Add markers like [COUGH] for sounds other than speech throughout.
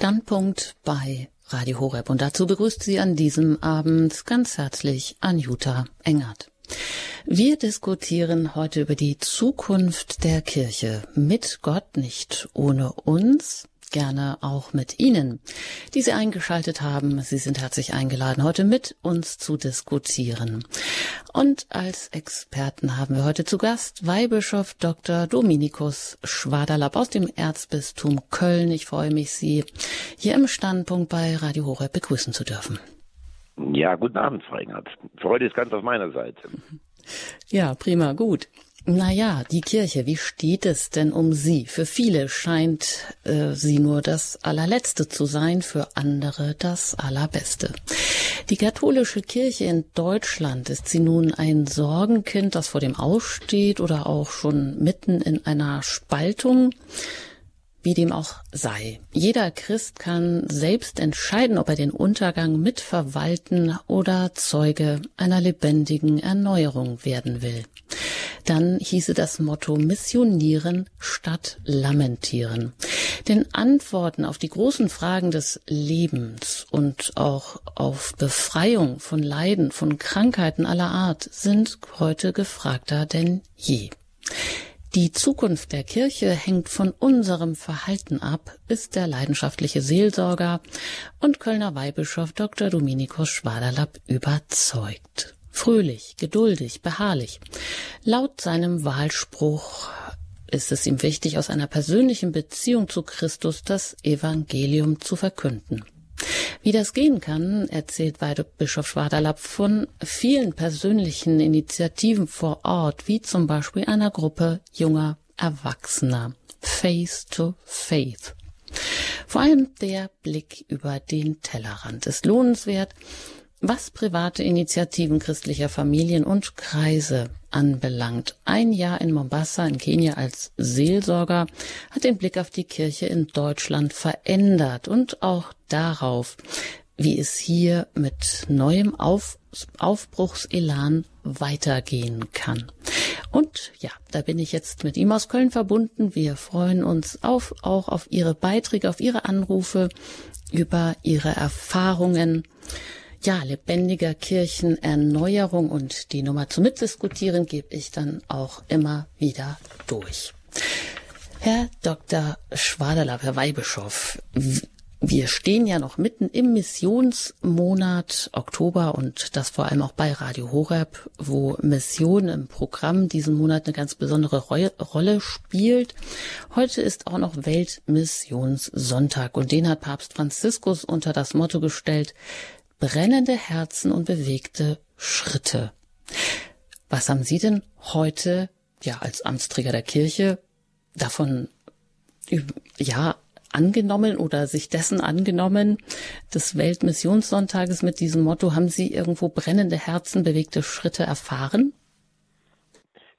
Standpunkt bei Radio Horeb. Und dazu begrüßt Sie an diesem Abend ganz herzlich Anjuta Engert. Wir diskutieren heute über die Zukunft der Kirche. Mit Gott nicht ohne uns gerne auch mit Ihnen, die Sie eingeschaltet haben. Sie sind herzlich eingeladen, heute mit uns zu diskutieren. Und als Experten haben wir heute zu Gast Weihbischof Dr. Dominikus Schwaderlapp aus dem Erzbistum Köln. Ich freue mich, Sie hier im Standpunkt bei Radio Horeb begrüßen zu dürfen. Ja, guten Abend, Frau Engert. Freude ist ganz auf meiner Seite. Ja, prima, gut. Naja, die Kirche, wie steht es denn um sie? Für viele scheint äh, sie nur das allerletzte zu sein, für andere das allerbeste. Die katholische Kirche in Deutschland, ist sie nun ein Sorgenkind, das vor dem Aussteht oder auch schon mitten in einer Spaltung? Wie dem auch sei. Jeder Christ kann selbst entscheiden, ob er den Untergang mitverwalten oder Zeuge einer lebendigen Erneuerung werden will. Dann hieße das Motto Missionieren statt Lamentieren. Denn Antworten auf die großen Fragen des Lebens und auch auf Befreiung von Leiden, von Krankheiten aller Art sind heute gefragter denn je. Die Zukunft der Kirche hängt von unserem Verhalten ab, ist der leidenschaftliche Seelsorger und Kölner Weihbischof Dr. Dominikus Schwaderlapp überzeugt. Fröhlich, geduldig, beharrlich. Laut seinem Wahlspruch ist es ihm wichtig, aus einer persönlichen Beziehung zu Christus das Evangelium zu verkünden. Wie das gehen kann, erzählt Weihbischof Schwaderlapp von vielen persönlichen Initiativen vor Ort, wie zum Beispiel einer Gruppe junger Erwachsener. Face to Faith. Vor allem der Blick über den Tellerrand ist lohnenswert, was private Initiativen christlicher Familien und Kreise anbelangt. Ein Jahr in Mombasa in Kenia als Seelsorger hat den Blick auf die Kirche in Deutschland verändert und auch darauf, wie es hier mit neuem auf Aufbruchselan weitergehen kann. Und ja, da bin ich jetzt mit ihm aus Köln verbunden. Wir freuen uns auf, auch auf Ihre Beiträge, auf Ihre Anrufe, über Ihre Erfahrungen ja, lebendiger Kirchenerneuerung und die Nummer zu mitdiskutieren gebe ich dann auch immer wieder durch. Herr Dr. Schwaderlapp, Herr Weihbischof, wir stehen ja noch mitten im Missionsmonat Oktober und das vor allem auch bei Radio Horeb, wo Mission im Programm diesen Monat eine ganz besondere Rolle spielt. Heute ist auch noch Weltmissionssonntag und den hat Papst Franziskus unter das Motto gestellt, brennende Herzen und bewegte Schritte. Was haben Sie denn heute, ja, als Amtsträger der Kirche davon, ja, angenommen oder sich dessen angenommen, des Weltmissionssonntages mit diesem Motto, haben Sie irgendwo brennende Herzen, bewegte Schritte erfahren?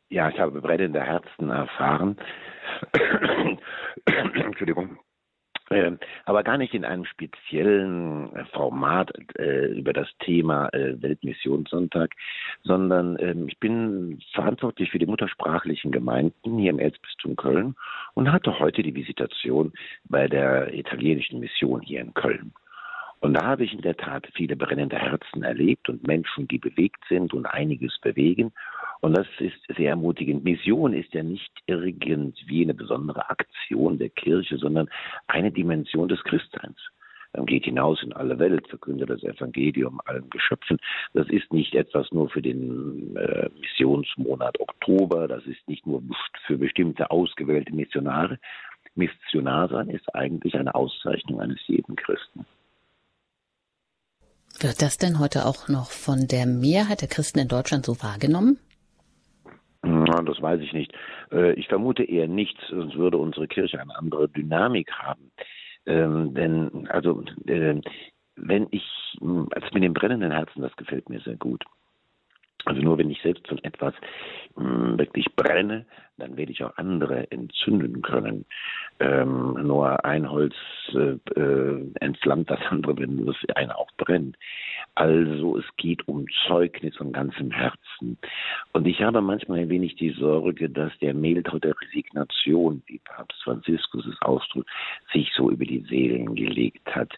Ja, ich habe brennende Herzen erfahren. [COUGHS] Entschuldigung. Ähm, aber gar nicht in einem speziellen äh, Format äh, über das Thema äh, Weltmissionssonntag, sondern ähm, ich bin verantwortlich für die muttersprachlichen Gemeinden hier im Erzbistum Köln und hatte heute die Visitation bei der italienischen Mission hier in Köln. Und da habe ich in der Tat viele brennende Herzen erlebt und Menschen, die bewegt sind und einiges bewegen. Und das ist sehr ermutigend. Mission ist ja nicht irgendwie eine besondere Aktion der Kirche, sondern eine Dimension des Christseins. Man geht hinaus in alle Welt, verkündet das Evangelium allen Geschöpfen. Das ist nicht etwas nur für den äh, Missionsmonat Oktober, das ist nicht nur für bestimmte ausgewählte Missionare. Missionar sein ist eigentlich eine Auszeichnung eines jeden Christen. Wird das denn heute auch noch von der Mehrheit der Christen in Deutschland so wahrgenommen? Das weiß ich nicht. Äh, ich vermute eher nicht, sonst würde unsere Kirche eine andere Dynamik haben. Ähm, denn, also, äh, wenn ich, also mit dem brennenden Herzen, das gefällt mir sehr gut. Also nur wenn ich selbst von etwas mh, wirklich brenne, dann werde ich auch andere entzünden können. Ähm, nur ein Holz äh, äh, entflammt das andere, wenn das eine auch brennt. Also es geht um Zeugnis von ganzem Herzen. Und ich habe manchmal ein wenig die Sorge, dass der Mehltau der Resignation, wie Papst Franziskus es ausdrückt, sich so über die Seelen gelegt hat.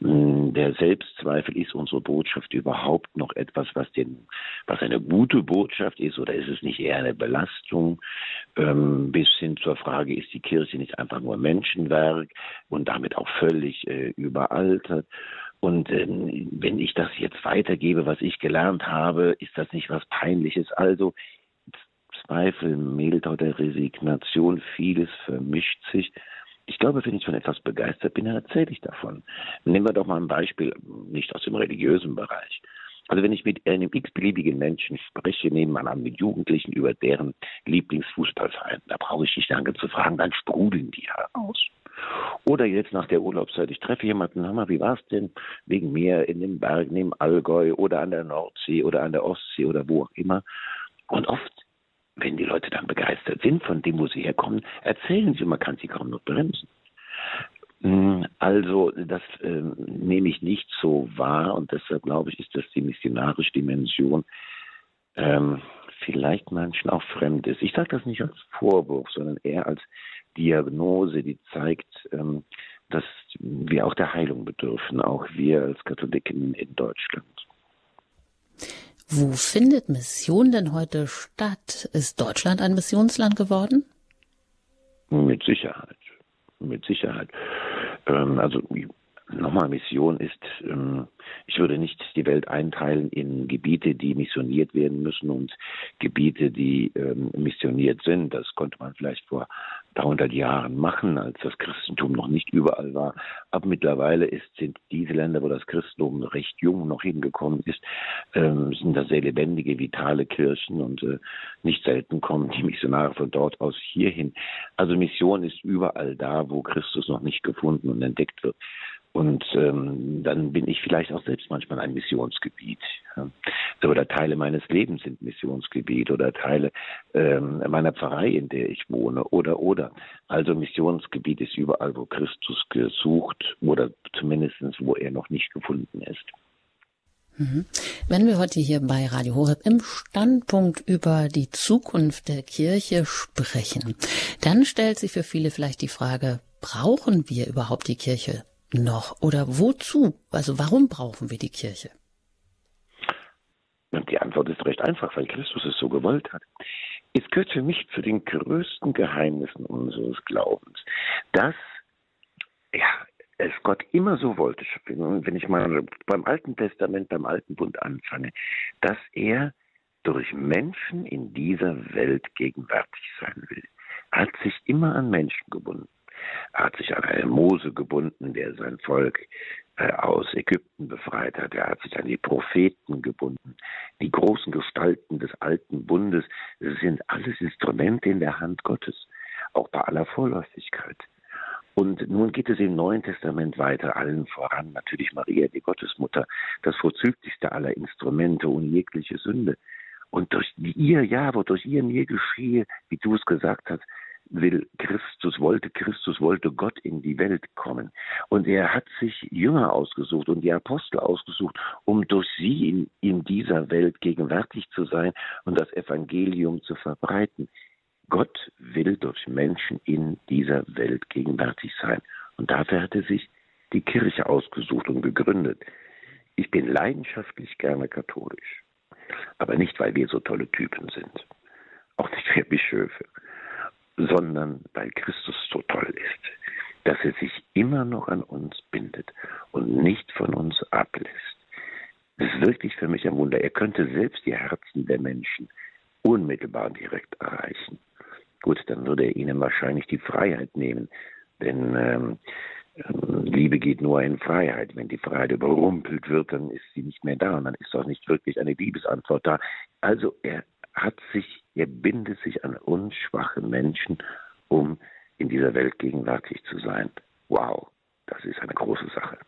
Hm, der Selbstzweifel ist unsere Botschaft überhaupt noch etwas, was, den, was eine gute Botschaft ist oder ist es nicht eher eine Belastung? Ähm, bis hin zur Frage, ist die Kirche nicht einfach nur Menschenwerk und damit auch völlig äh, überaltert? Und ähm, wenn ich das jetzt weitergebe, was ich gelernt habe, ist das nicht was Peinliches. Also Zweifel, Mehltau der Resignation, vieles vermischt sich. Ich glaube, wenn ich von etwas begeistert bin, dann erzähle ich davon. Nehmen wir doch mal ein Beispiel, nicht aus dem religiösen Bereich. Also wenn ich mit einem x-beliebigen Menschen spreche, nehmen wir an mit Jugendlichen über deren Lieblingsfußballverein, da brauche ich nicht lange zu fragen, dann sprudeln die heraus. Oder jetzt nach der Urlaubszeit, ich treffe jemanden, hör mal, wie war's denn wegen mir in den Bergen im Allgäu oder an der Nordsee oder an der Ostsee oder wo auch immer. Und oft, wenn die Leute dann begeistert sind von dem, wo sie herkommen, erzählen sie, man kann sie kaum noch bremsen. Hm, also das äh, nehme ich nicht so wahr und deshalb glaube ich, ist das die missionarische Dimension ähm, vielleicht manchen auch fremd ist. Ich sage das nicht als Vorwurf, sondern eher als Diagnose, die zeigt, ähm, dass wir auch der Heilung bedürfen, auch wir als Katholiken in Deutschland. Wo findet Mission denn heute statt? Ist Deutschland ein Missionsland geworden? Mit Sicherheit. Mit Sicherheit. Ähm, also nochmal, Mission ist, ähm, ich würde nicht die Welt einteilen in Gebiete, die missioniert werden müssen und Gebiete, die ähm, missioniert sind. Das konnte man vielleicht vor 300 Jahren machen, als das Christentum noch nicht überall war. Aber mittlerweile ist, sind diese Länder, wo das Christentum recht jung noch hingekommen ist, ähm, sind da sehr lebendige, vitale Kirchen und äh, nicht selten kommen die Missionare von dort aus hierhin. Also Mission ist überall da, wo Christus noch nicht gefunden und entdeckt wird. Und ähm, dann bin ich vielleicht auch selbst manchmal ein Missionsgebiet. Ja. Oder Teile meines Lebens sind Missionsgebiet oder Teile ähm, meiner Pfarrei, in der ich wohne, oder oder. Also Missionsgebiet ist überall, wo Christus gesucht oder zumindest wo er noch nicht gefunden ist. Mhm. Wenn wir heute hier bei Radio Horeb im Standpunkt über die Zukunft der Kirche sprechen, dann stellt sich für viele vielleicht die Frage, brauchen wir überhaupt die Kirche noch? Oder wozu? Also warum brauchen wir die Kirche? Und die Antwort ist recht einfach, weil Christus es so gewollt hat. Es gehört für mich zu den größten Geheimnissen unseres Glaubens, dass ja, es Gott immer so wollte, wenn ich mal beim Alten Testament, beim Alten Bund anfange, dass er durch Menschen in dieser Welt gegenwärtig sein will. Hat sich immer an Menschen gebunden. Er hat sich an einen Mose gebunden, der sein Volk äh, aus Ägypten befreit hat. Er hat sich an die Propheten gebunden. Die großen Gestalten des alten Bundes sind alles Instrumente in der Hand Gottes, auch bei aller Vorläufigkeit. Und nun geht es im Neuen Testament weiter, allen voran natürlich Maria, die Gottesmutter, das vorzüglichste aller Instrumente und jegliche Sünde. Und durch ihr, ja, wo durch ihr mir geschehe, wie du es gesagt hast, will Christus, wollte Christus, wollte Gott in die Welt kommen. Und er hat sich Jünger ausgesucht und die Apostel ausgesucht, um durch sie in, in dieser Welt gegenwärtig zu sein und das Evangelium zu verbreiten. Gott will durch Menschen in dieser Welt gegenwärtig sein. Und dafür hat er sich die Kirche ausgesucht und gegründet. Ich bin leidenschaftlich gerne katholisch. Aber nicht, weil wir so tolle Typen sind. Auch nicht wir Bischöfe sondern weil Christus so toll ist, dass er sich immer noch an uns bindet und nicht von uns ablässt. Das ist wirklich für mich ein Wunder. Er könnte selbst die Herzen der Menschen unmittelbar direkt erreichen. Gut, dann würde er ihnen wahrscheinlich die Freiheit nehmen, denn ähm, ähm, Liebe geht nur in Freiheit. Wenn die Freiheit überrumpelt wird, dann ist sie nicht mehr da und dann ist auch nicht wirklich eine Liebesantwort da. Also er hat sich, er bindet sich an uns schwache Menschen, um in dieser Welt gegenwärtig zu sein. Wow, das ist eine große Sache.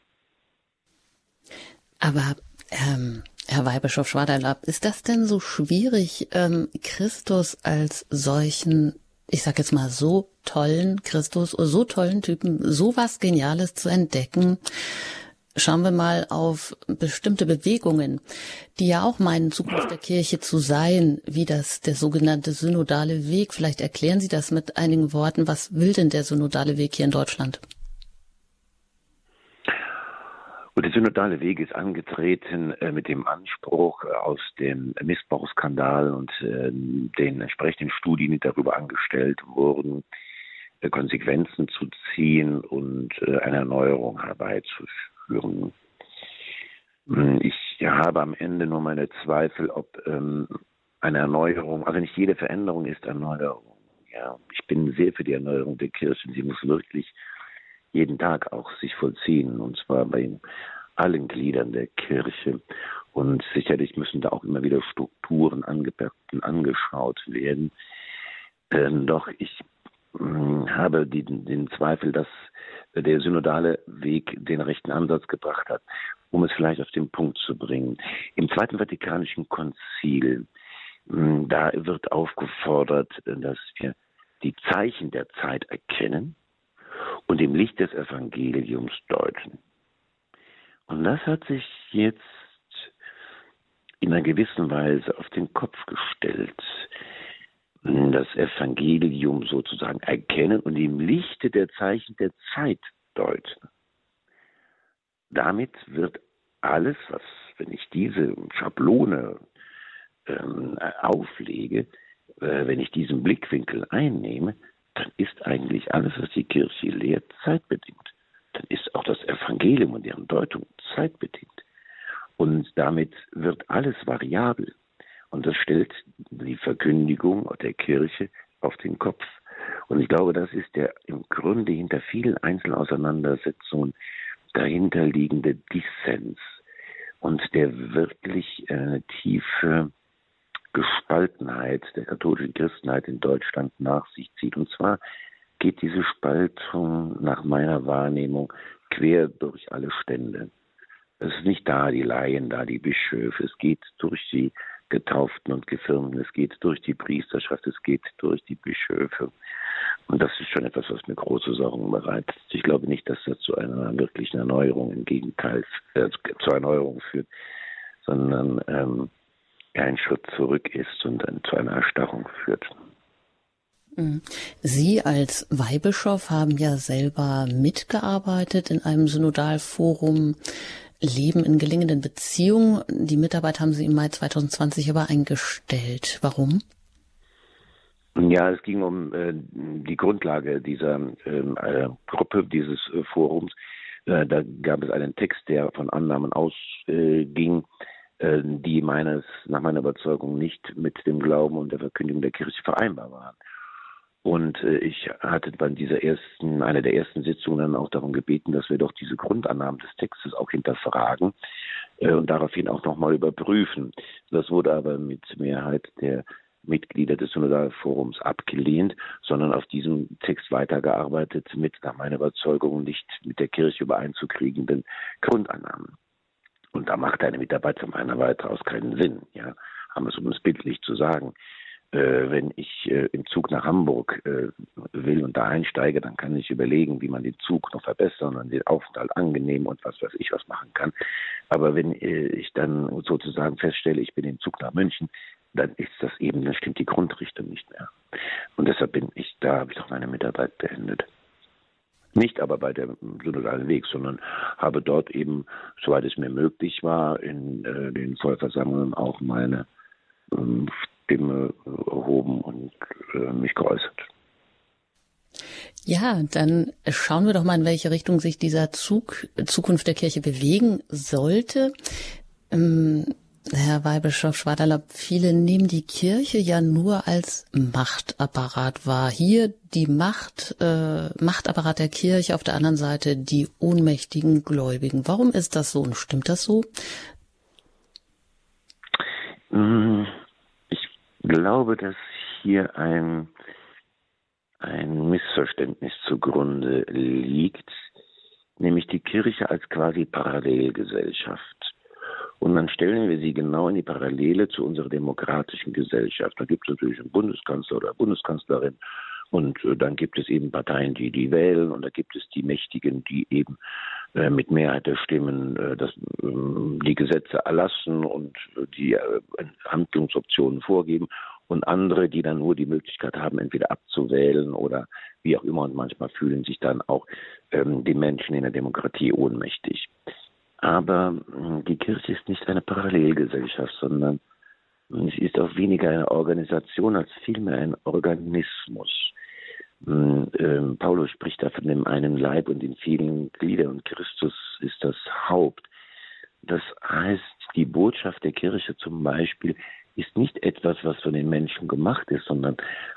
Aber ähm, Herr Weihbischof Schwaderlapp, ist das denn so schwierig, ähm, Christus als solchen, ich sag jetzt mal so tollen Christus, so tollen Typen, so was Geniales zu entdecken? Schauen wir mal auf bestimmte Bewegungen, die ja auch meinen, Zukunft der Kirche zu sein, wie das der sogenannte synodale Weg. Vielleicht erklären Sie das mit einigen Worten. Was will denn der synodale Weg hier in Deutschland? Und der synodale Weg ist angetreten äh, mit dem Anspruch, äh, aus dem Missbrauchsskandal und äh, den entsprechenden Studien, die darüber angestellt wurden, äh, Konsequenzen zu ziehen und eine Erneuerung herbeizuführen. Hm, ich habe am Ende nur meine Zweifel, ob ähm, eine Erneuerung, also nicht jede Veränderung ist Erneuerung. Ja, ich bin sehr für die Erneuerung der Kirche. Sie muss wirklich jeden Tag auch sich vollziehen, und zwar bei allen Gliedern der Kirche. Und sicherlich müssen da auch immer wieder Strukturen angepackt und angeschaut werden. Ähm, doch ich äh, habe die, den Zweifel, dass der synodale Weg den rechten Ansatz gebracht hat, um es vielleicht auf den Punkt zu bringen. Im Zweiten Vatikanischen Konzil, äh, da wird aufgefordert, dass wir die Zeichen der Zeit erkennen und im Licht des Evangeliums deuten. Und das hat sich jetzt in einer gewissen Weise auf den Kopf gestellt. Das Evangelium sozusagen erkennen und im Lichte der Zeichen der Zeit deuten. Damit wird alles, was, wenn ich diese Schablone ähm, auflege, äh, wenn ich diesen Blickwinkel einnehme, dann ist eigentlich alles, was die Kirche lehrt, zeitbedingt. Dann ist auch das Evangelium und deren Deutung zeitbedingt. Und damit wird alles variabel. Und das stellt die Verkündigung der Kirche auf den Kopf. Und ich glaube, das ist der im Grunde hinter vielen Einzelauseinandersetzungen dahinterliegende Dissens und der wirklich äh, tiefe Gespaltenheit der katholischen Christenheit in Deutschland nach sich zieht. Und zwar geht diese Spaltung nach meiner Wahrnehmung quer durch alle Stände. Es ist nicht da die Laien, da die Bischöfe. Es geht durch die Getauften und Gefirmten, es geht durch die Priesterschaft, es geht durch die Bischöfe. Und das ist schon etwas, was mir große Sorgen bereitet. Ich glaube nicht, dass das zu einer wirklichen Erneuerung, im Gegenteil, äh, zur Erneuerung führt, sondern ähm, ein Schritt zurück ist und dann zu einer Erstarrung führt. Mhm. Sie als Weihbischof haben ja selber mitgearbeitet in einem Synodalforum Leben in gelingenden Beziehungen. Die Mitarbeit haben Sie im Mai 2020 aber eingestellt. Warum? Ja, es ging um äh, die Grundlage dieser ähm, äh, Gruppe, dieses äh, Forums. Äh, da gab es einen Text, der von Annahmen ausging, äh, die meines, nach meiner Überzeugung nicht mit dem Glauben und der Verkündigung der Kirche vereinbar waren. Und äh, ich hatte bei dieser ersten, einer der ersten Sitzungen dann auch darum gebeten, dass wir doch diese Grundannahmen des Textes auch hinterfragen äh, und daraufhin auch nochmal überprüfen. Das wurde aber mit Mehrheit der Mitglieder des Synodalforums abgelehnt, sondern auf diesem Text weitergearbeitet mit, nach meiner Überzeugung, nicht mit der Kirche übereinzukriegenden Grundannahmen. Und da macht eine Mitarbeit meiner weitaus keinen Sinn, ja. Haben es, um es bildlich zu sagen. Äh, wenn ich äh, im Zug nach Hamburg äh, will und da einsteige, dann kann ich überlegen, wie man den Zug noch verbessern und den Aufenthalt angenehm und was weiß ich was machen kann. Aber wenn ich dann sozusagen feststelle, ich bin im Zug nach München, dann ist das eben, dann stimmt die Grundrichtung nicht mehr. Und deshalb bin ich, da habe ich doch meine Mitarbeit beendet. Nicht aber bei dem synodalen Weg, sondern habe dort eben, soweit es mir möglich war, in den Vollversammlungen auch meine ähm, Stimme erhoben und äh, mich geäußert. Ja, dann schauen wir doch mal, in welche Richtung sich dieser Zug Zukunft der Kirche bewegen sollte. Ähm, Herr Weihbischof Schwaderlapp, viele nehmen die Kirche ja nur als Machtapparat wahr. Hier die Macht, äh, Machtapparat der Kirche, auf der anderen Seite die ohnmächtigen Gläubigen. Warum ist das so und stimmt das so? Mm, ich glaube, dass hier ein, ein Missverständnis zugrunde liegt, nämlich die Kirche als quasi Parallelgesellschaft. Und dann stellen wir sie genau in die Parallele zu unserer demokratischen Gesellschaft. Da gibt es natürlich einen Bundeskanzler oder Bundeskanzlerin und äh, dann gibt es eben Parteien, die die wählen und da gibt es die Mächtigen, die eben mit Mehrheit der Stimmen äh, das, ähm, die Gesetze erlassen und die äh, Handlungsoptionen vorgeben und andere, die dann nur die Möglichkeit haben, entweder abzuwählen oder wie auch immer und manchmal fühlen sich dann auch ähm, die Menschen in der Demokratie ohnmächtig. Aber äh, die Kirche ist nicht eine Parallelgesellschaft, sondern sie ist auch weniger eine Organisation als vielmehr ein Organismus. Ähm, ähm, Paulus spricht da von dem einen Leib und den vielen Gliedern und Christus ist das Haupt. Das heißt, die Botschaft der Kirche zum Beispiel ist nicht etwas, was von den Menschen gemacht ist, sondern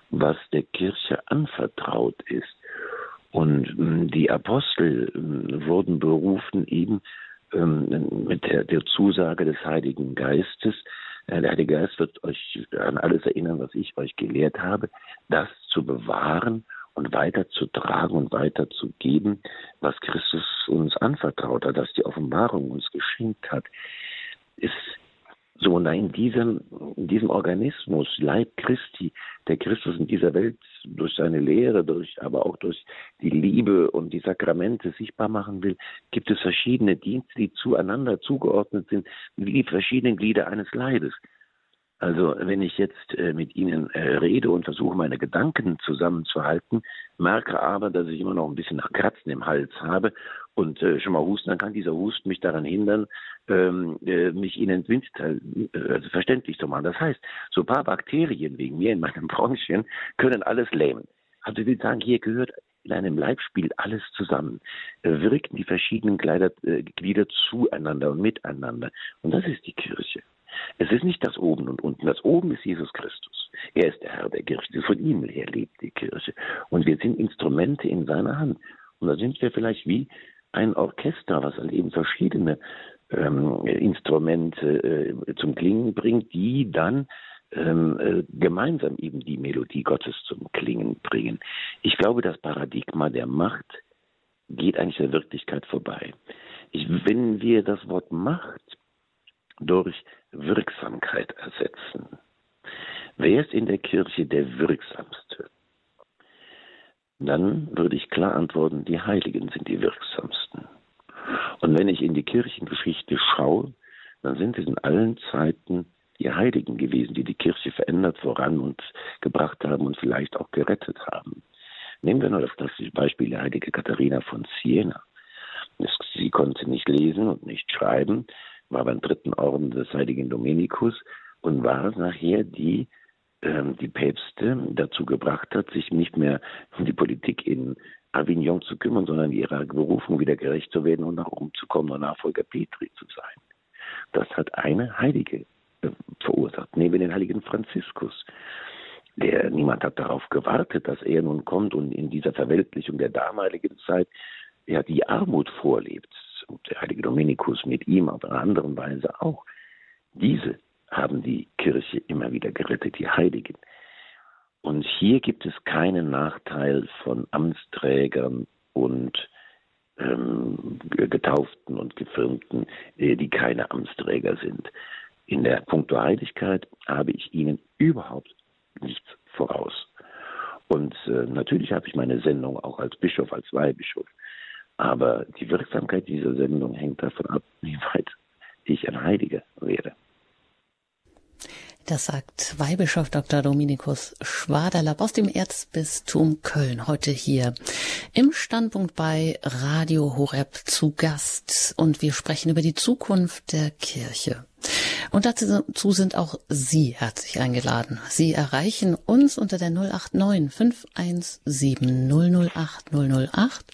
was der Kirche anvertraut ist. Und ähm, die Apostel wurden berufen, eben mit der, der Zusage des Heiligen Geistes, der Heilige Geist wird euch an alles erinnern, was ich euch gelehrt habe, das zu bewahren und weiterzutragen und weiterzugeben, was Christus uns anvertraut hat, dass die Offenbarung uns geschenkt hat, ist so, und in diesem, in diesem Organismus, Leib Christi, der Christus in dieser Welt durch seine Lehre, durch, aber auch durch die Liebe und die Sakramente sichtbar machen will, gibt es verschiedene Dienste, die zueinander zugeordnet sind, wie die verschiedenen Glieder eines Leibes. Also wenn ich jetzt äh, mit Ihnen äh, rede und versuche, meine Gedanken zusammenzuhalten, merke aber, dass ich immer noch ein bisschen nach Kratzen im Hals habe und äh, schon mal husten, dann kann dieser Husten mich daran hindern, ähm, äh, mich Ihnen äh, also verständlich zu machen. Das heißt, so ein paar Bakterien wegen mir in meinem [LAUGHS] Bronchien können alles lähmen. Also ich will sagen, hier gehört in einem Leibspiel alles zusammen. Äh, wirken die verschiedenen äh, Glieder zueinander und miteinander. Und das ist die Kirche. Es ist nicht das Oben und Unten. Das Oben ist Jesus Christus. Er ist der Herr der Kirche. Von ihm her lebt die Kirche. Und wir sind Instrumente in seiner Hand. Und da sind wir vielleicht wie ein Orchester, was halt eben verschiedene ähm, Instrumente äh, zum Klingen bringt, die dann ähm, äh, gemeinsam eben die Melodie Gottes zum Klingen bringen. Ich glaube, das Paradigma der Macht geht eigentlich der Wirklichkeit vorbei. Ich, wenn wir das Wort Macht durch Wirksamkeit ersetzen. Wer ist in der Kirche der Wirksamste? Dann würde ich klar antworten, die Heiligen sind die wirksamsten. Und wenn ich in die Kirchengeschichte schaue, dann sind es in allen Zeiten die Heiligen gewesen, die die Kirche verändert, voran und gebracht haben und vielleicht auch gerettet haben. Nehmen wir nur das klassische Beispiel der heilige Katharina von Siena. Sie konnte nicht lesen und nicht schreiben, war beim dritten Orden des heiligen Dominikus und war nachher die, ähm, die Päpste dazu gebracht hat, sich nicht mehr um die Politik in Avignon zu kümmern, sondern ihrer Berufung wieder gerecht zu werden und nach Rom zu kommen und Nachfolger Petri zu sein. Das hat eine Heilige äh, verursacht, neben den heiligen Franziskus. Der, niemand hat darauf gewartet, dass er nun kommt und in dieser Verweltlichung der damaligen Zeit ja die Armut vorlebt der heilige Dominikus mit ihm auf einer anderen Weise auch. Diese haben die Kirche immer wieder gerettet, die Heiligen. Und hier gibt es keinen Nachteil von Amtsträgern und ähm, Getauften und Gefirmten, äh, die keine Amtsträger sind. In der Punkto Heiligkeit habe ich ihnen überhaupt nichts voraus. Und äh, natürlich habe ich meine Sendung auch als Bischof, als Weihbischof. Aber die Wirksamkeit dieser Sendung hängt davon ab, wie weit ich ein Heiliger werde. Das sagt Weihbischof Dr. Dominikus Schwaderlapp aus dem Erzbistum Köln heute hier im Standpunkt bei Radio Horeb zu Gast und wir sprechen über die Zukunft der Kirche. Und dazu sind auch Sie herzlich eingeladen. Sie erreichen uns unter der 089 517 008 008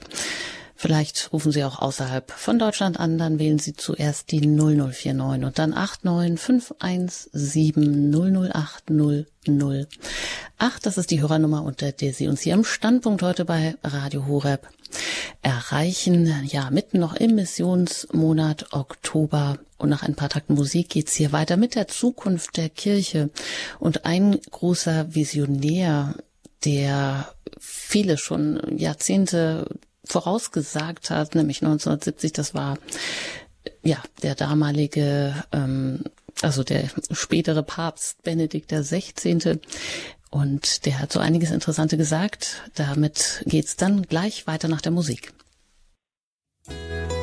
Vielleicht rufen Sie auch außerhalb von Deutschland an, dann wählen Sie zuerst die 0049 und dann 89517 00800. Das ist die Hörernummer, unter der Sie uns hier im Standpunkt heute bei Radio Horeb erreichen. Ja, mitten noch im Missionsmonat Oktober. Und nach ein paar Takten Musik geht's hier weiter mit der Zukunft der Kirche. Und ein großer Visionär, der viele schon Jahrzehnte vorausgesagt hat, nämlich 1970, das war ja der damalige, ähm, also der spätere Papst Benedikt 16. Und der hat so einiges Interessante gesagt. Damit geht's dann gleich weiter nach der Musik. Musik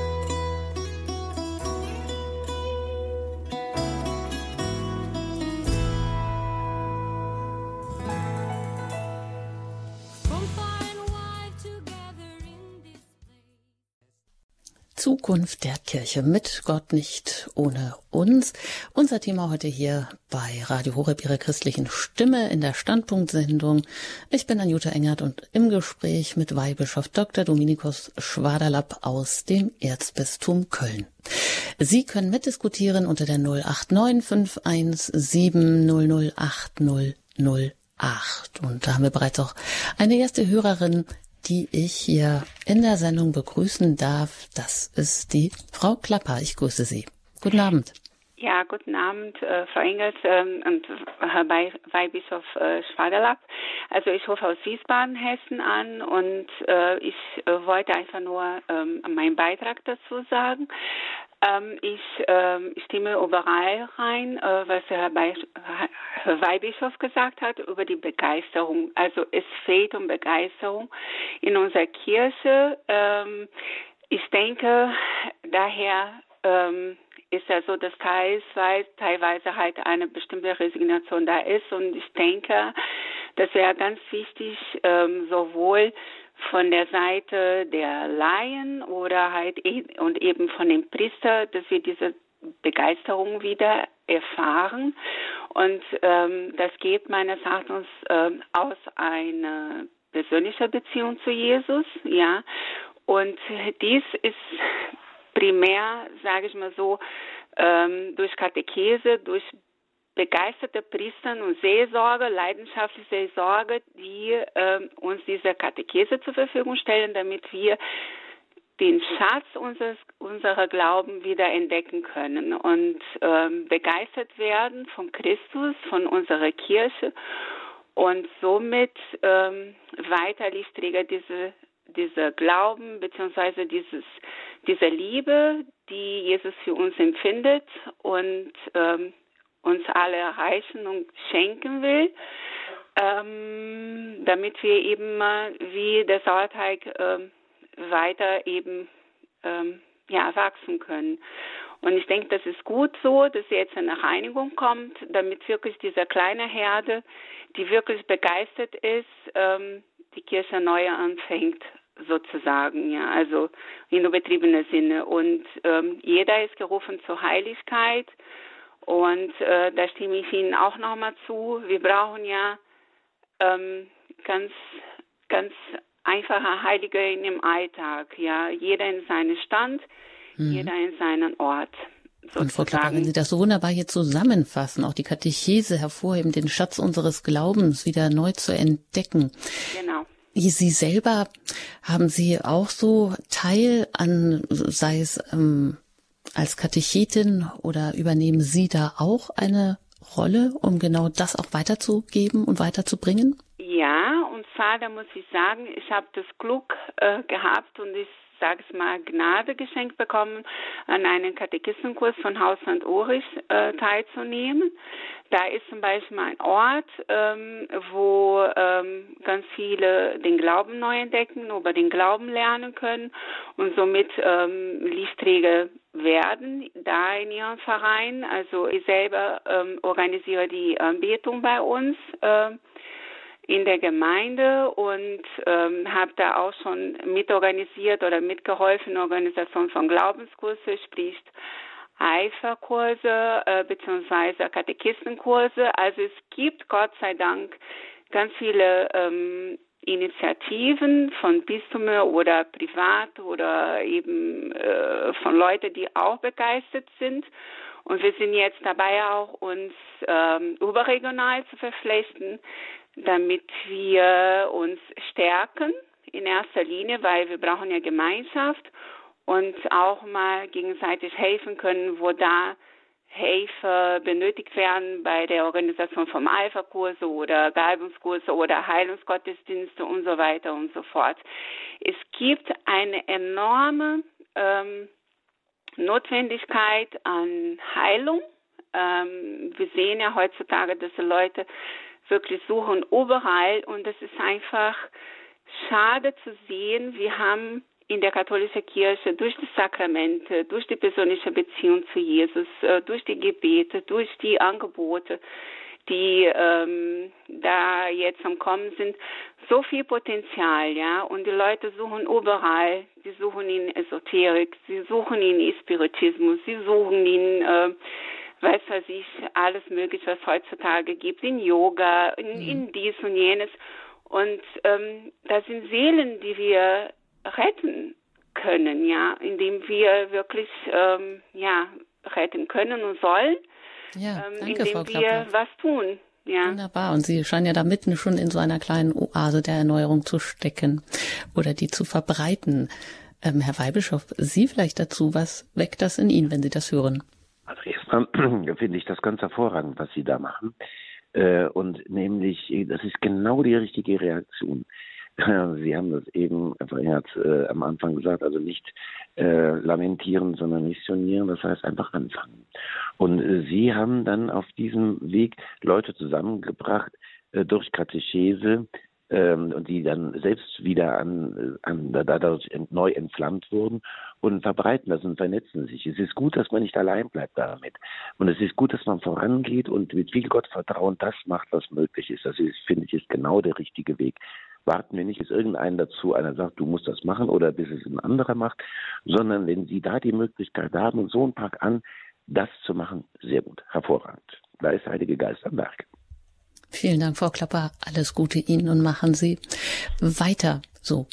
Zukunft der Kirche mit Gott nicht ohne uns. Unser Thema heute hier bei Radio Horeb, Ihre christlichen Stimme in der Standpunktsendung. Ich bin Anjuta Engert und im Gespräch mit Weihbischof Dr. Dominikus Schwaderlapp aus dem Erzbistum Köln. Sie können mitdiskutieren unter der 089 517 008 008. Und da haben wir bereits auch eine erste Hörerin die ich hier in der Sendung begrüßen darf. Das ist die Frau Klapper. Ich grüße Sie. Guten Abend. Ja, guten Abend, äh, Frau Engels ähm, und Herr Weihbischof äh, Schwaderlapp. Also ich rufe aus Wiesbaden, Hessen an und äh, ich äh, wollte einfach nur ähm, meinen Beitrag dazu sagen. Ähm, ich ähm, stimme überall rein, äh, was Herr, Be Herr Weihbischof gesagt hat über die Begeisterung. Also es fehlt um Begeisterung in unserer Kirche. Ähm, ich denke, daher ähm, ist ja so, dass teilweise, teilweise halt eine bestimmte Resignation da ist. Und ich denke, das wäre ganz wichtig, ähm, sowohl von der Seite der Laien oder halt und eben von dem Priester, dass wir diese Begeisterung wieder erfahren. Und ähm, das geht meines Erachtens äh, aus einer persönlichen Beziehung zu Jesus, ja. Und dies ist primär, sage ich mal so, ähm, durch Katechese, durch begeisterte Priester und Seelsorge, leidenschaftliche Seelsorge, die äh, uns diese Katechese zur Verfügung stellen, damit wir den Schatz unseres, unserer Glauben wieder entdecken können und ähm, begeistert werden von Christus, von unserer Kirche und somit ähm, weiter Lichtträger diese, dieser Glauben beziehungsweise dieses, diese Liebe, die Jesus für uns empfindet und ähm, uns alle erreichen und schenken will, ähm, damit wir eben äh, wie der Sauerteig äh, weiter eben ähm, ja, wachsen können. Und ich denke, das ist gut so, dass jetzt eine Reinigung kommt, damit wirklich diese kleine Herde, die wirklich begeistert ist, ähm, die Kirche neu anfängt sozusagen, ja, also in übertriebener Sinne. Und ähm, jeder ist gerufen zur Heiligkeit und äh, da stimme ich Ihnen auch nochmal zu. Wir brauchen ja ähm, ganz, ganz einfache Heilige in dem Alltag. Ja, jeder in seinem Stand, mhm. jeder in seinen Ort. Sozusagen. Und Frau Klapper, wenn Sie das so wunderbar hier zusammenfassen, auch die Katechese hervorheben, den Schatz unseres Glaubens wieder neu zu entdecken. Genau. Sie selber haben Sie auch so Teil an, sei es ähm, als Katechetin oder übernehmen Sie da auch eine Rolle, um genau das auch weiterzugeben und weiterzubringen? Ja, und zwar, da muss ich sagen, ich habe das Glück äh, gehabt und ich sage es mal, Gnade geschenkt bekommen, an einem Katechistenkurs von Hausland Urich äh, teilzunehmen. Da ist zum Beispiel ein Ort, ähm, wo ähm, ganz viele den Glauben neu entdecken, über den Glauben lernen können und somit ähm, Liefträger werden da in ihrem Verein. Also ich selber ähm, organisiere die Anbetung bei uns. Äh, in der Gemeinde und ähm, habe da auch schon mitorganisiert oder mitgeholfen, Organisation von Glaubenskurse, sprich Eiferkurse äh, beziehungsweise Katechistenkurse. Also es gibt Gott sei Dank ganz viele ähm, Initiativen von Bistümer oder privat oder eben äh, von Leuten, die auch begeistert sind. Und wir sind jetzt dabei auch, uns ähm, überregional zu verflechten damit wir uns stärken in erster Linie, weil wir brauchen ja Gemeinschaft und auch mal gegenseitig helfen können, wo da Hilfe benötigt werden bei der Organisation von Alpha-Kurse oder Galbungskurse oder Heilungsgottesdienste und so weiter und so fort. Es gibt eine enorme ähm, Notwendigkeit an Heilung. Ähm, wir sehen ja heutzutage, dass die Leute wirklich suchen überall und es ist einfach schade zu sehen, wir haben in der katholischen Kirche durch die Sakramente, durch die persönliche Beziehung zu Jesus, äh, durch die Gebete, durch die Angebote die ähm, da jetzt am Kommen sind, so viel Potenzial, ja. Und die Leute suchen überall. Sie suchen in Esoterik, sie suchen in Spiritismus, sie suchen in äh, weiß was ich, alles Mögliche, was heutzutage gibt, in Yoga, in, mhm. in dies und jenes. Und ähm, das sind Seelen, die wir retten können, ja, indem wir wirklich ähm, ja retten können und sollen, ja, ähm, danke, indem Frau wir was tun. Ja. Wunderbar. Und Sie scheinen ja da mitten schon in so einer kleinen Oase der Erneuerung zu stecken oder die zu verbreiten. Ähm, Herr Weihbischof, Sie vielleicht dazu, was weckt das in Ihnen, wenn Sie das hören? Also erstmal [CLEARS THROAT] finde ich das ganz hervorragend, was Sie da machen. Äh, und nämlich, das ist genau die richtige Reaktion. Sie haben das eben verringert, äh, am Anfang gesagt, also nicht äh, lamentieren, sondern missionieren, das heißt einfach anfangen. Und äh, Sie haben dann auf diesem Weg Leute zusammengebracht äh, durch Katechese, ähm, und die dann selbst wieder an, an dadurch neu entflammt wurden und verbreiten das und vernetzen sich. Es ist gut, dass man nicht allein bleibt damit. Und es ist gut, dass man vorangeht und mit viel Gottvertrauen das macht, was möglich ist. Das ist, finde ich, ist genau der richtige Weg. Warten wir nicht, bis irgendein dazu einer sagt, du musst das machen oder bis es ein anderer macht, sondern wenn Sie da die Möglichkeit haben und so ein Pack an, das zu machen, sehr gut, hervorragend. Da ist der Heilige Geist am Werk. Vielen Dank, Frau Klapper. Alles Gute Ihnen und machen Sie weiter so.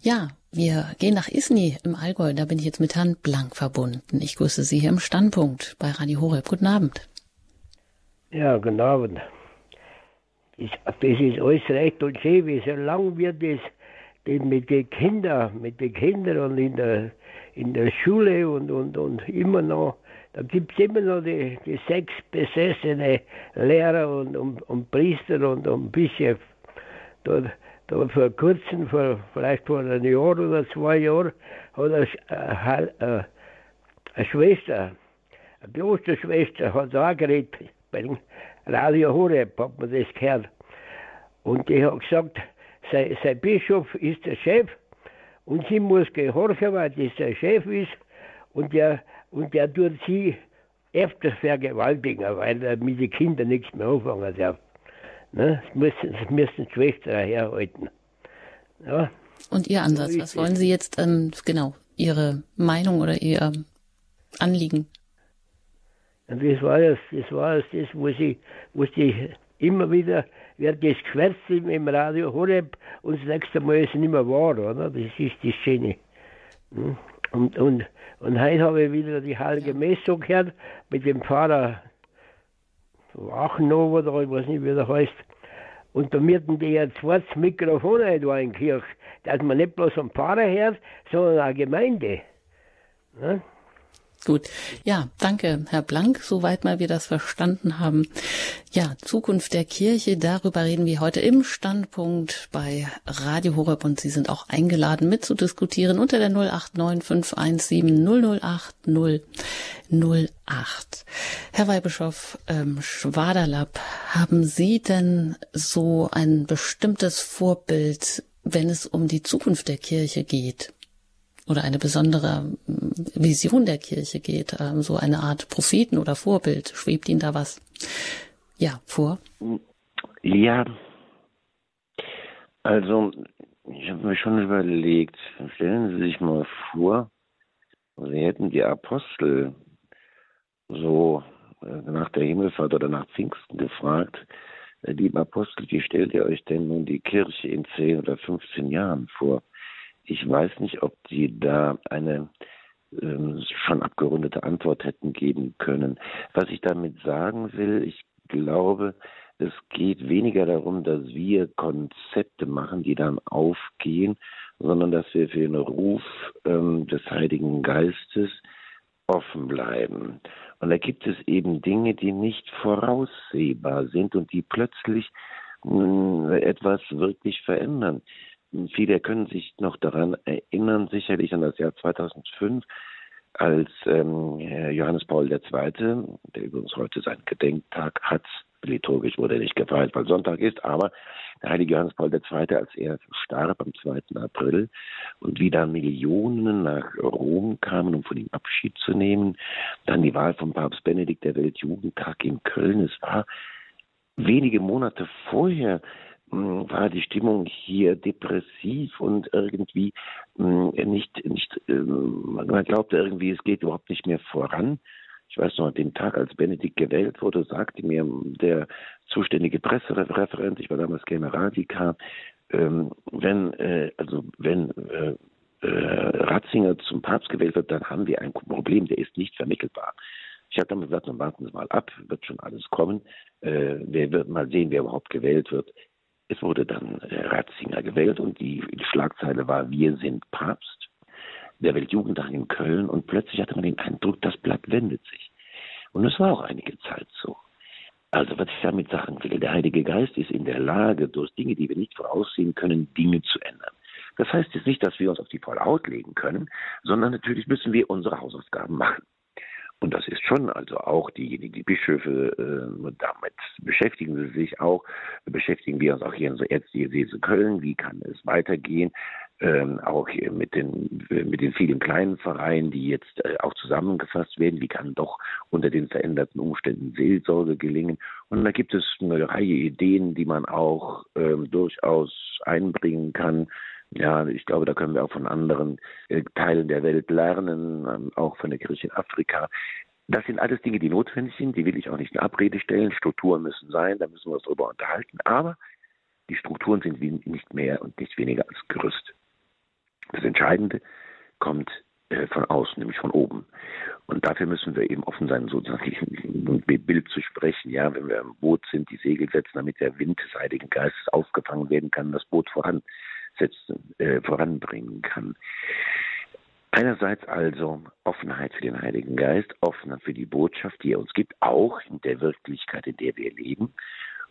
Ja, wir gehen nach Isny im Allgäu. Da bin ich jetzt mit Herrn Blank verbunden. Ich grüße Sie hier im Standpunkt bei Radio Horeb. Guten Abend. Ja, guten Abend. Das, das ist alles recht und schön, wie so lang wird das mit den Kindern, mit den Kindern und in der, in der Schule und, und, und immer noch da gibt es immer noch die, die sechs besessene Lehrer und, und, und Priester und, und Bischöfe. Da, da vor kurzem, vor, vielleicht vor einem Jahr oder zwei Jahren, hat eine, eine, eine Schwester, eine Klosterschwester, hat auch geredet, Radio Horeb hat man das gehört. Und die hat gesagt, sein, sein Bischof ist der Chef und sie muss gehorchen, weil das der Chef ist und der und der tut sie öfters vergewaltigen, weil er mit den Kindern nichts mehr anfangen darf. Ne? Das, müssen, das müssen Schwestern herhalten. Ja. Und Ihr Ansatz, was wollen Sie jetzt, ähm, genau, Ihre Meinung oder Ihr Anliegen? Und das war das, das war das, das wo sie, wo sie immer wieder, wird das geschwätzt im Radio Horeb und das nächste Mal ist es nicht mehr wahr, oder? Das ist das Schöne. Hm? Und, und und heute habe ich wieder die Heilige Messe gehört mit dem Pfarrer Wachenhofer, oder ich weiß nicht, wie der heißt. Und da mitten die jetzt zweites Mikrofon da in Kirche, dass man nicht bloß am Pfarrer hört, sondern auch Gemeinde. Ne? Gut. Ja, danke, Herr Blank, soweit mal wir das verstanden haben. Ja, Zukunft der Kirche, darüber reden wir heute im Standpunkt bei Radio Horeb und Sie sind auch eingeladen mitzudiskutieren unter der 089517 008 008. Herr Weihbischof ähm, Schwaderlapp, haben Sie denn so ein bestimmtes Vorbild, wenn es um die Zukunft der Kirche geht? Oder eine besondere hm, Vision der Kirche geht, ähm, so eine Art Propheten oder Vorbild. Schwebt Ihnen da was ja vor? Ja, also ich habe mir schon überlegt, stellen Sie sich mal vor, Sie hätten die Apostel so äh, nach der Himmelfahrt oder nach Pfingsten gefragt, äh, liebe Apostel, wie stellt ihr euch denn nun die Kirche in 10 oder 15 Jahren vor? Ich weiß nicht, ob die da eine ähm, schon abgerundete Antwort hätten geben können. Was ich damit sagen will, ich glaube, es geht weniger darum, dass wir Konzepte machen, die dann aufgehen, sondern dass wir für den Ruf ähm, des Heiligen Geistes offen bleiben. Und da gibt es eben Dinge, die nicht voraussehbar sind und die plötzlich mh, hm, etwas wirklich verändern. Viele können sich noch daran erinnern, sicherlich an das Jahr 2005, als ähm, Johannes Paul II., der übrigens heute seinen Gedenktag hat, liturgisch wurde er nicht gefeiert, weil Sonntag ist, aber der heilige Johannes Paul II., als er starb am 2. April und wieder Millionen nach Rom kamen, um von ihm Abschied zu nehmen, dann die Wahl von Papst Benedikt, der Weltjugendtag in Köln, es war wenige Monate vorher war die Stimmung hier depressiv und irgendwie hm, nicht, nicht, ähm, man glaubte irgendwie, es geht überhaupt nicht mehr voran. Ich weiß noch, den Tag, als Benedikt gewählt wurde, sagte mir der zuständige Pressereferent, ich war damals Generalvikar, ähm, wenn, äh, also wenn äh, äh, Ratzinger zum Papst gewählt wird, dann haben wir ein Problem, der ist nicht vermittelbar. Ich habe dann gesagt, dann warten Sie mal ab, wird schon alles kommen. Äh, wir werden mal sehen, wer überhaupt gewählt wird. Es wurde dann äh, Ratzinger gewählt und die, Schlagzeile war, wir sind Papst. Der Weltjugendtag in Köln und plötzlich hatte man den Eindruck, das Blatt wendet sich. Und es war auch einige Zeit so. Also was ich damit sagen will, der Heilige Geist ist in der Lage, durch Dinge, die wir nicht voraussehen können, Dinge zu ändern. Das heißt jetzt nicht, dass wir uns auf die volle Haut legen können, sondern natürlich müssen wir unsere Hausaufgaben machen. Und das ist schon also auch diejenigen, die Bischöfe, äh, damit beschäftigen sie sich auch, beschäftigen wir uns auch hier in der Erzdiözese Köln, wie kann es weitergehen, ähm, auch hier mit den, mit den vielen kleinen Vereinen, die jetzt äh, auch zusammengefasst werden, wie kann doch unter den veränderten Umständen Seelsorge gelingen. Und da gibt es eine Reihe Ideen, die man auch ähm, durchaus einbringen kann, ja, ich glaube, da können wir auch von anderen äh, Teilen der Welt lernen, ähm, auch von der Kirche in Afrika. Das sind alles Dinge, die notwendig sind, die will ich auch nicht in Abrede stellen. Strukturen müssen sein, da müssen wir uns darüber unterhalten. Aber die Strukturen sind nicht mehr und nicht weniger als Gerüst. Das Entscheidende kommt äh, von außen, nämlich von oben. Und dafür müssen wir eben offen sein, sozusagen [LAUGHS] mit Bild zu sprechen. Ja, wenn wir im Boot sind, die Segel setzen, damit der Wind des Heiligen Geistes aufgefangen werden kann, das Boot voran setzen, äh, voranbringen kann. Einerseits also Offenheit für den Heiligen Geist, Offenheit für die Botschaft, die er uns gibt, auch in der Wirklichkeit, in der wir leben.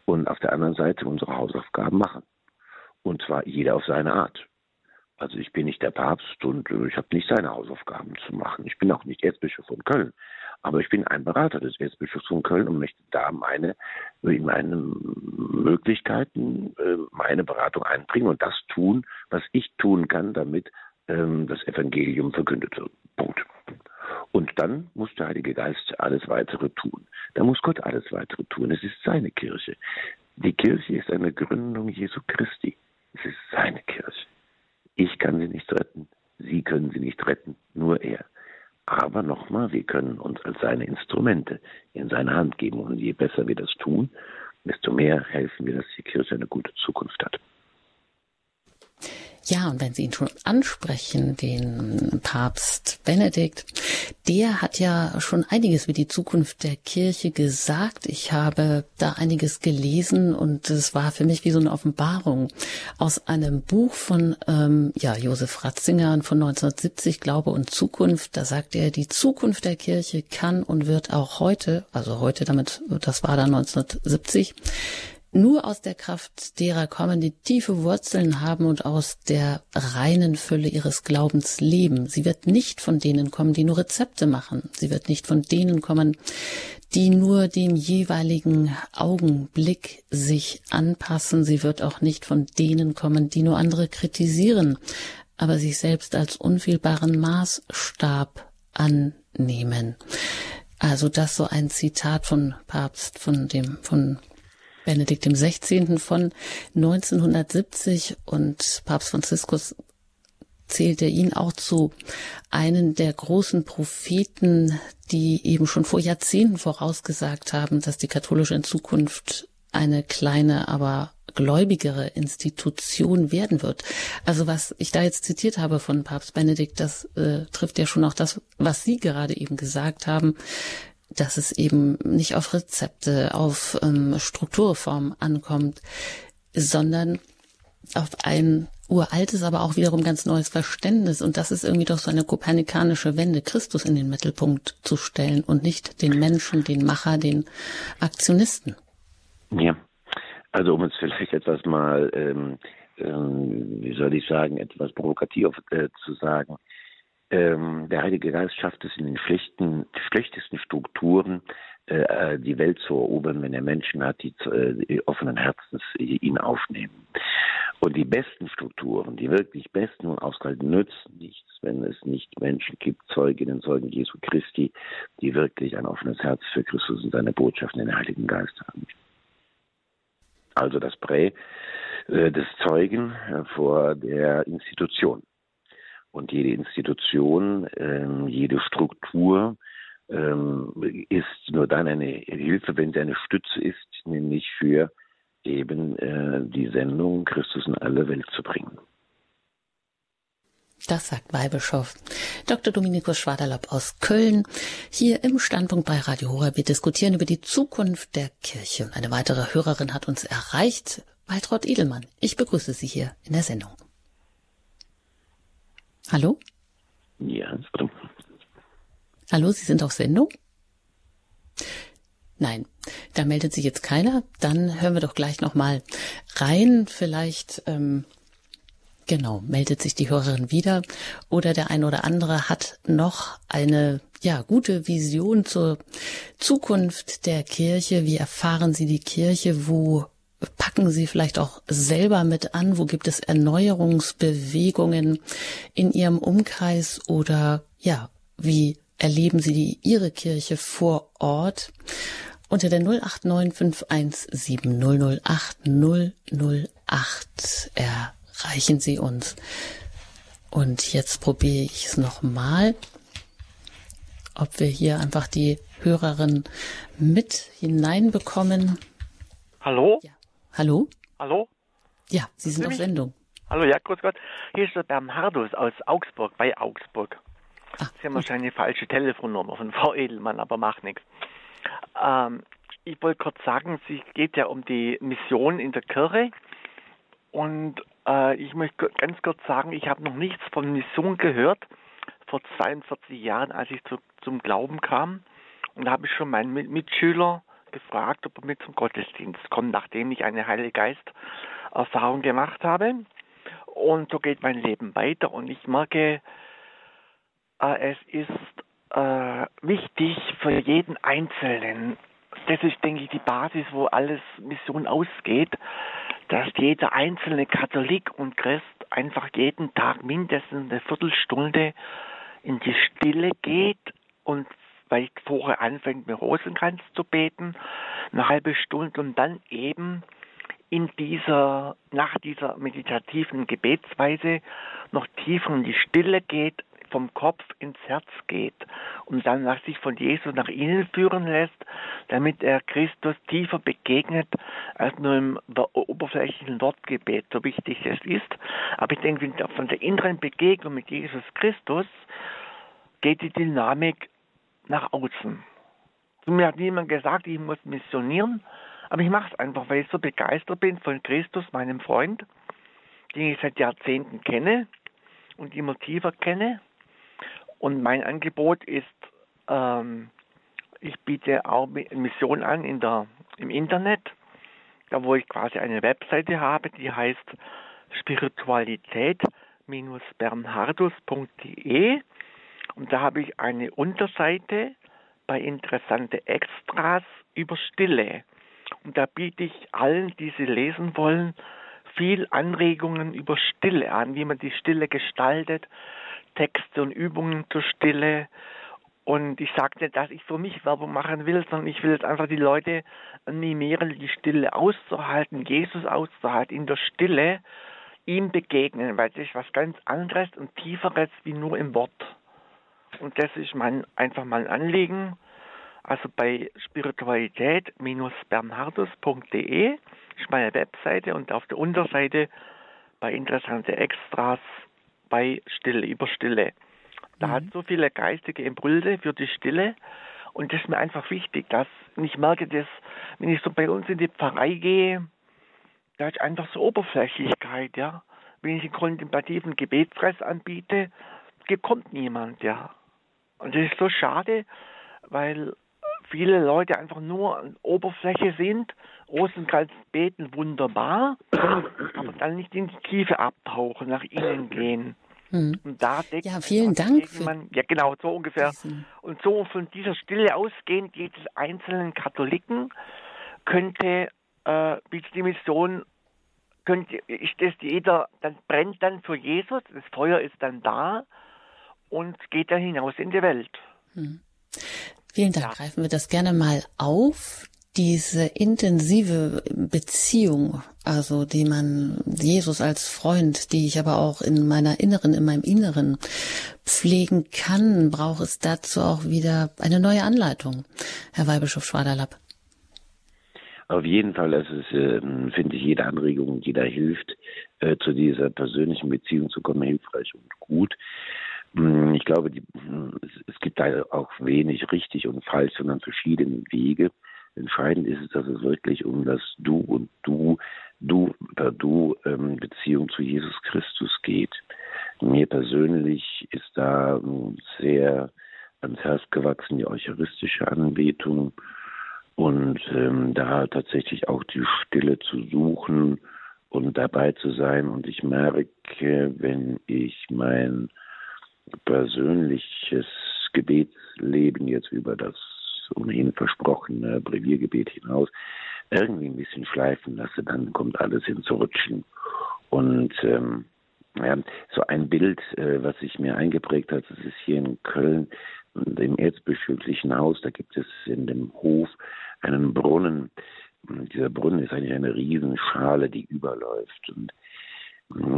Und auf der anderen Seite unsere Hausaufgaben machen. Und zwar jeder auf seine Art. Also ich bin nicht der Papst und äh, ich habe nicht seine Hausaufgaben zu machen. Ich bin auch nicht Erzbischof von Köln. Aber ich bin ein Berater des Erzbischofs von Köln und möchte da meine, in meine Möglichkeiten äh, meine Beratung einbringen und das tun, was ich tun kann, damit ähm, das Evangelium verkündet wird. Punkt. Und dann muss der Heilige Geist alles weitere tun. Da muss Gott alles weitere tun. Es ist seine Kirche. Die Kirche ist eine Gründung Jesu Christi. Es ist seine Kirche. Ich kann sie nicht retten. Sie können sie nicht retten. Nur er. Aber nochmal, wir können uns als seine Instrumente in seine Hand geben. Und je besser wir das tun, desto mehr helfen wir, dass die Kirche eine gute Zukunft hat. Ja, und wenn Sie ihn schon ansprechen, den Papst Benedikt, der hat ja schon einiges über die Zukunft der Kirche gesagt. Ich habe da einiges gelesen und es war für mich wie so eine Offenbarung aus einem Buch von ähm, ja, Josef Ratzinger von 1970, Glaube und Zukunft. Da sagt er, die Zukunft der Kirche kann und wird auch heute, also heute damit, das war dann 1970, nur aus der Kraft derer kommen, die tiefe Wurzeln haben und aus der reinen Fülle ihres Glaubens leben. Sie wird nicht von denen kommen, die nur Rezepte machen. Sie wird nicht von denen kommen, die nur dem jeweiligen Augenblick sich anpassen. Sie wird auch nicht von denen kommen, die nur andere kritisieren, aber sich selbst als unfehlbaren Maßstab annehmen. Also das so ein Zitat von Papst, von dem, von Benedikt XVI. von 1970 und Papst Franziskus zählte ihn auch zu einen der großen Propheten, die eben schon vor Jahrzehnten vorausgesagt haben, dass die katholische in Zukunft eine kleine, aber gläubigere Institution werden wird. Also was ich da jetzt zitiert habe von Papst Benedikt, das äh, trifft ja schon auch das, was Sie gerade eben gesagt haben, dass es eben nicht auf Rezepte, auf ähm, Strukturreform ankommt, sondern auf ein uraltes, aber auch wiederum ganz neues Verständnis. Und das ist irgendwie doch so eine kopernikanische Wende, Christus in den Mittelpunkt zu stellen und nicht den Menschen, den Macher, den Aktionisten. Ja, also um es vielleicht etwas mal, ähm, ähm, wie soll ich sagen, etwas provokativ äh, zu sagen, ähm, der Heilige Geist schafft es in den schlechten, schlechtesten Strukturen, äh, die Welt zu erobern, wenn er Menschen hat, die, äh, die offenen Herzens ihn aufnehmen. Und die besten Strukturen, die wirklich besten und ausgehalten, nützen nichts, wenn es nicht Menschen gibt, Zeuginnen, Zeugen Jesu Christi, die wirklich ein offenes Herz für Christus und seine Botschaften den Heiligen Geist haben. also das Prä äh, des Zeugen äh, vor der Institution. Und jede Institution, ähm, jede Struktur ähm, ist nur dann eine Hilfe, wenn sie eine Stütze ist, nämlich für eben äh, die Sendung, Christus in alle Welt zu bringen. Das sagt Weihbischof Dr. Dominikus Schwaderlapp aus Köln. Hier im Standpunkt bei Radio Horeb. Wir diskutieren über die Zukunft der Kirche. Eine weitere Hörerin hat uns erreicht. Waltraud Edelmann. Ich begrüße Sie hier in der Sendung. Hallo? Ja, warte. Hallo, Sie sind auf Sendung? Nein, da meldet sich jetzt keiner. Dann hören wir doch gleich noch mal rein. Vielleicht ähm, genau meldet sich die Hörerin wieder oder der ein oder andere hat noch eine ja gute Vision zur Zukunft der Kirche. Wie erfahren Sie die Kirche? Wo packen Sie vielleicht auch selber mit an? Wo gibt es Erneuerungsbewegungen in Ihrem Umkreis oder ja, wie erleben Sie die, Ihre Kirche vor Ort? Unter der 089517008008 erreichen Sie uns. Und jetzt probiere ich es nochmal, ob wir hier einfach die Hörerin mit hineinbekommen. Hallo? Ja. Hallo? Hallo? Ja, Sie sind auf Sendung. Hallo, ja, grüß Gott. Hier ist der Bernhardus aus Augsburg, bei Augsburg. Ach, Sie haben wahrscheinlich eine falsche Telefonnummer von [LAUGHS] Frau Edelmann, aber macht nichts. Ähm, ich wollte kurz sagen, es geht ja um die Mission in der Kirche. Und äh, ich möchte ganz kurz sagen, ich habe noch nichts von Mission gehört vor 42 Jahren, als ich zu, zum Glauben kam. Und da habe ich schon meinen Mitschüler gefragt, ob er mit zum Gottesdienst kommt, nachdem ich eine Heilige Geist-Erfahrung gemacht habe. Und so geht mein Leben weiter. Und ich merke, äh, es ist äh, wichtig für jeden Einzelnen. Das ist, denke ich, die Basis, wo alles Mission ausgeht, dass jeder einzelne Katholik und Christ einfach jeden Tag mindestens eine Viertelstunde in die Stille geht und weil vorher anfängt mit Rosenkranz zu beten, eine halbe Stunde und dann eben in dieser, nach dieser meditativen Gebetsweise noch tiefer in die Stille geht, vom Kopf ins Herz geht und dann nach sich von Jesus nach innen führen lässt, damit er Christus tiefer begegnet als nur im oberflächlichen Wortgebet, so wichtig es ist. Aber ich denke, von der inneren Begegnung mit Jesus Christus geht die Dynamik nach außen. Zu mir hat niemand gesagt, ich muss missionieren, aber ich mache es einfach, weil ich so begeistert bin von Christus, meinem Freund, den ich seit Jahrzehnten kenne und immer tiefer kenne. Und mein Angebot ist, ähm, ich biete auch Mission an in der, im Internet, da wo ich quasi eine Webseite habe, die heißt spiritualität-bernhardus.de und da habe ich eine Unterseite bei interessante Extras über Stille. Und da biete ich allen, die sie lesen wollen, viel Anregungen über Stille an, wie man die Stille gestaltet, Texte und Übungen zur Stille. Und ich sagte, dass ich für mich Werbung machen will, sondern ich will jetzt einfach die Leute animieren, die Stille auszuhalten, Jesus auszuhalten, in der Stille ihm begegnen, weil das ist was ganz anderes und tieferes wie nur im Wort. Und das ist mein, einfach mein Anliegen. Also bei spiritualität-bernhardus.de ist meine Webseite und auf der Unterseite bei interessante Extras bei Stille, über Stille. Da mhm. hat so viele geistige Impulse für die Stille und das ist mir einfach wichtig, dass ich merke, dass wenn ich so bei uns in die Pfarrei gehe, da ist einfach so Oberflächlichkeit, ja. Wenn ich einen kontemplativen Gebetsfress anbiete, kommt niemand, ja. Und das ist so schade, weil viele Leute einfach nur an Oberfläche sind. Rosenkranz beten wunderbar, aber dann nicht in die Tiefe abtauchen, nach innen gehen. Hm. Und da denkt ja, vielen Dank. Man, ja, genau, so ungefähr. Und so von dieser Stille ausgehend, jedes einzelnen Katholiken könnte äh, die Mission könnte, ist das jeder, dann brennt dann für Jesus, das Feuer ist dann da und geht dann hinaus in die Welt. Hm. Vielen Dank. Ja. Greifen wir das gerne mal auf. diese intensive Beziehung, also die man Jesus als Freund, die ich aber auch in meiner Inneren, in meinem Inneren pflegen kann, braucht es dazu auch wieder eine neue Anleitung, Herr Weihbischof Schwaderlapp. Auf jeden Fall, das ist, äh, finde ich, jede Anregung, die da hilft, äh, zu dieser persönlichen Beziehung zu kommen, hilfreich und gut. Hm, ich glaube, die, hm, es, gibt da auch wenig richtig und falsch, sondern verschiedene Wege. Entscheidend ist es, dass es wirklich um das Du und Du, Du per Du ähm, Beziehung zu Jesus Christus geht. Mir persönlich ist da ähm, sehr ans Herz gewachsen die eucharistische Anbetung und ähm, da tatsächlich auch die Stille zu suchen und dabei zu sein. Und ich merke, wenn ich mein persönliches Gebetsleben jetzt über das ohnehin versprochene Breviergebet hinaus irgendwie ein bisschen schleifen lasse, dann kommt alles ins Rutschen. Und ähm, ja, so ein Bild, äh, was sich mir eingeprägt hat, das ist hier in Köln, im erzbischöflichen Haus, da gibt es in dem Hof einen Brunnen. Und dieser Brunnen ist eigentlich eine Riesenschale, die überläuft. Und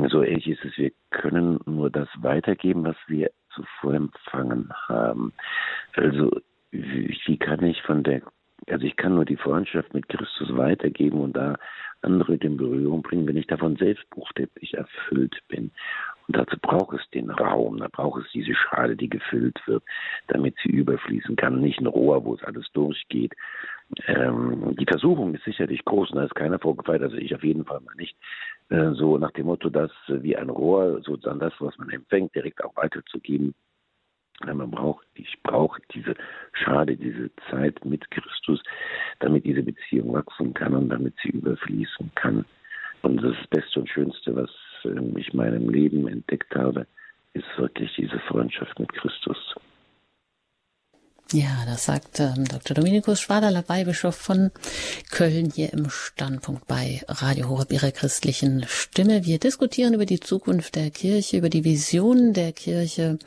so ähnlich ist es, wir können nur das weitergeben, was wir zuvor empfangen haben. Also wie kann ich von der, also ich kann nur die Freundschaft mit Christus weitergeben und da andere in Berührung bringen, wenn ich davon selbst buchstäblich erfüllt bin. Und dazu braucht es den Raum, da braucht es diese Schale, die gefüllt wird, damit sie überfließen kann. Nicht ein Rohr, wo es alles durchgeht. Ähm, die Versuchung ist sicherlich groß und da ist keiner vorgefeilt, also ich auf jeden Fall mal nicht. Äh, so nach dem Motto, dass äh, wie ein Rohr sozusagen das, was man empfängt, direkt auch weiterzugeben. Man braucht, ich brauche diese Schade, diese Zeit mit Christus, damit diese Beziehung wachsen kann und damit sie überfließen kann. Und das Beste und Schönste, was ähm, ich in meinem Leben entdeckt habe, ist wirklich diese Freundschaft mit Christus. Ja, das sagt ähm, Dr. Dominikus Schwaderler, Weihbischof von Köln hier im Standpunkt bei Radio Horeb ihrer christlichen Stimme. Wir diskutieren über die Zukunft der Kirche, über die Visionen der Kirche.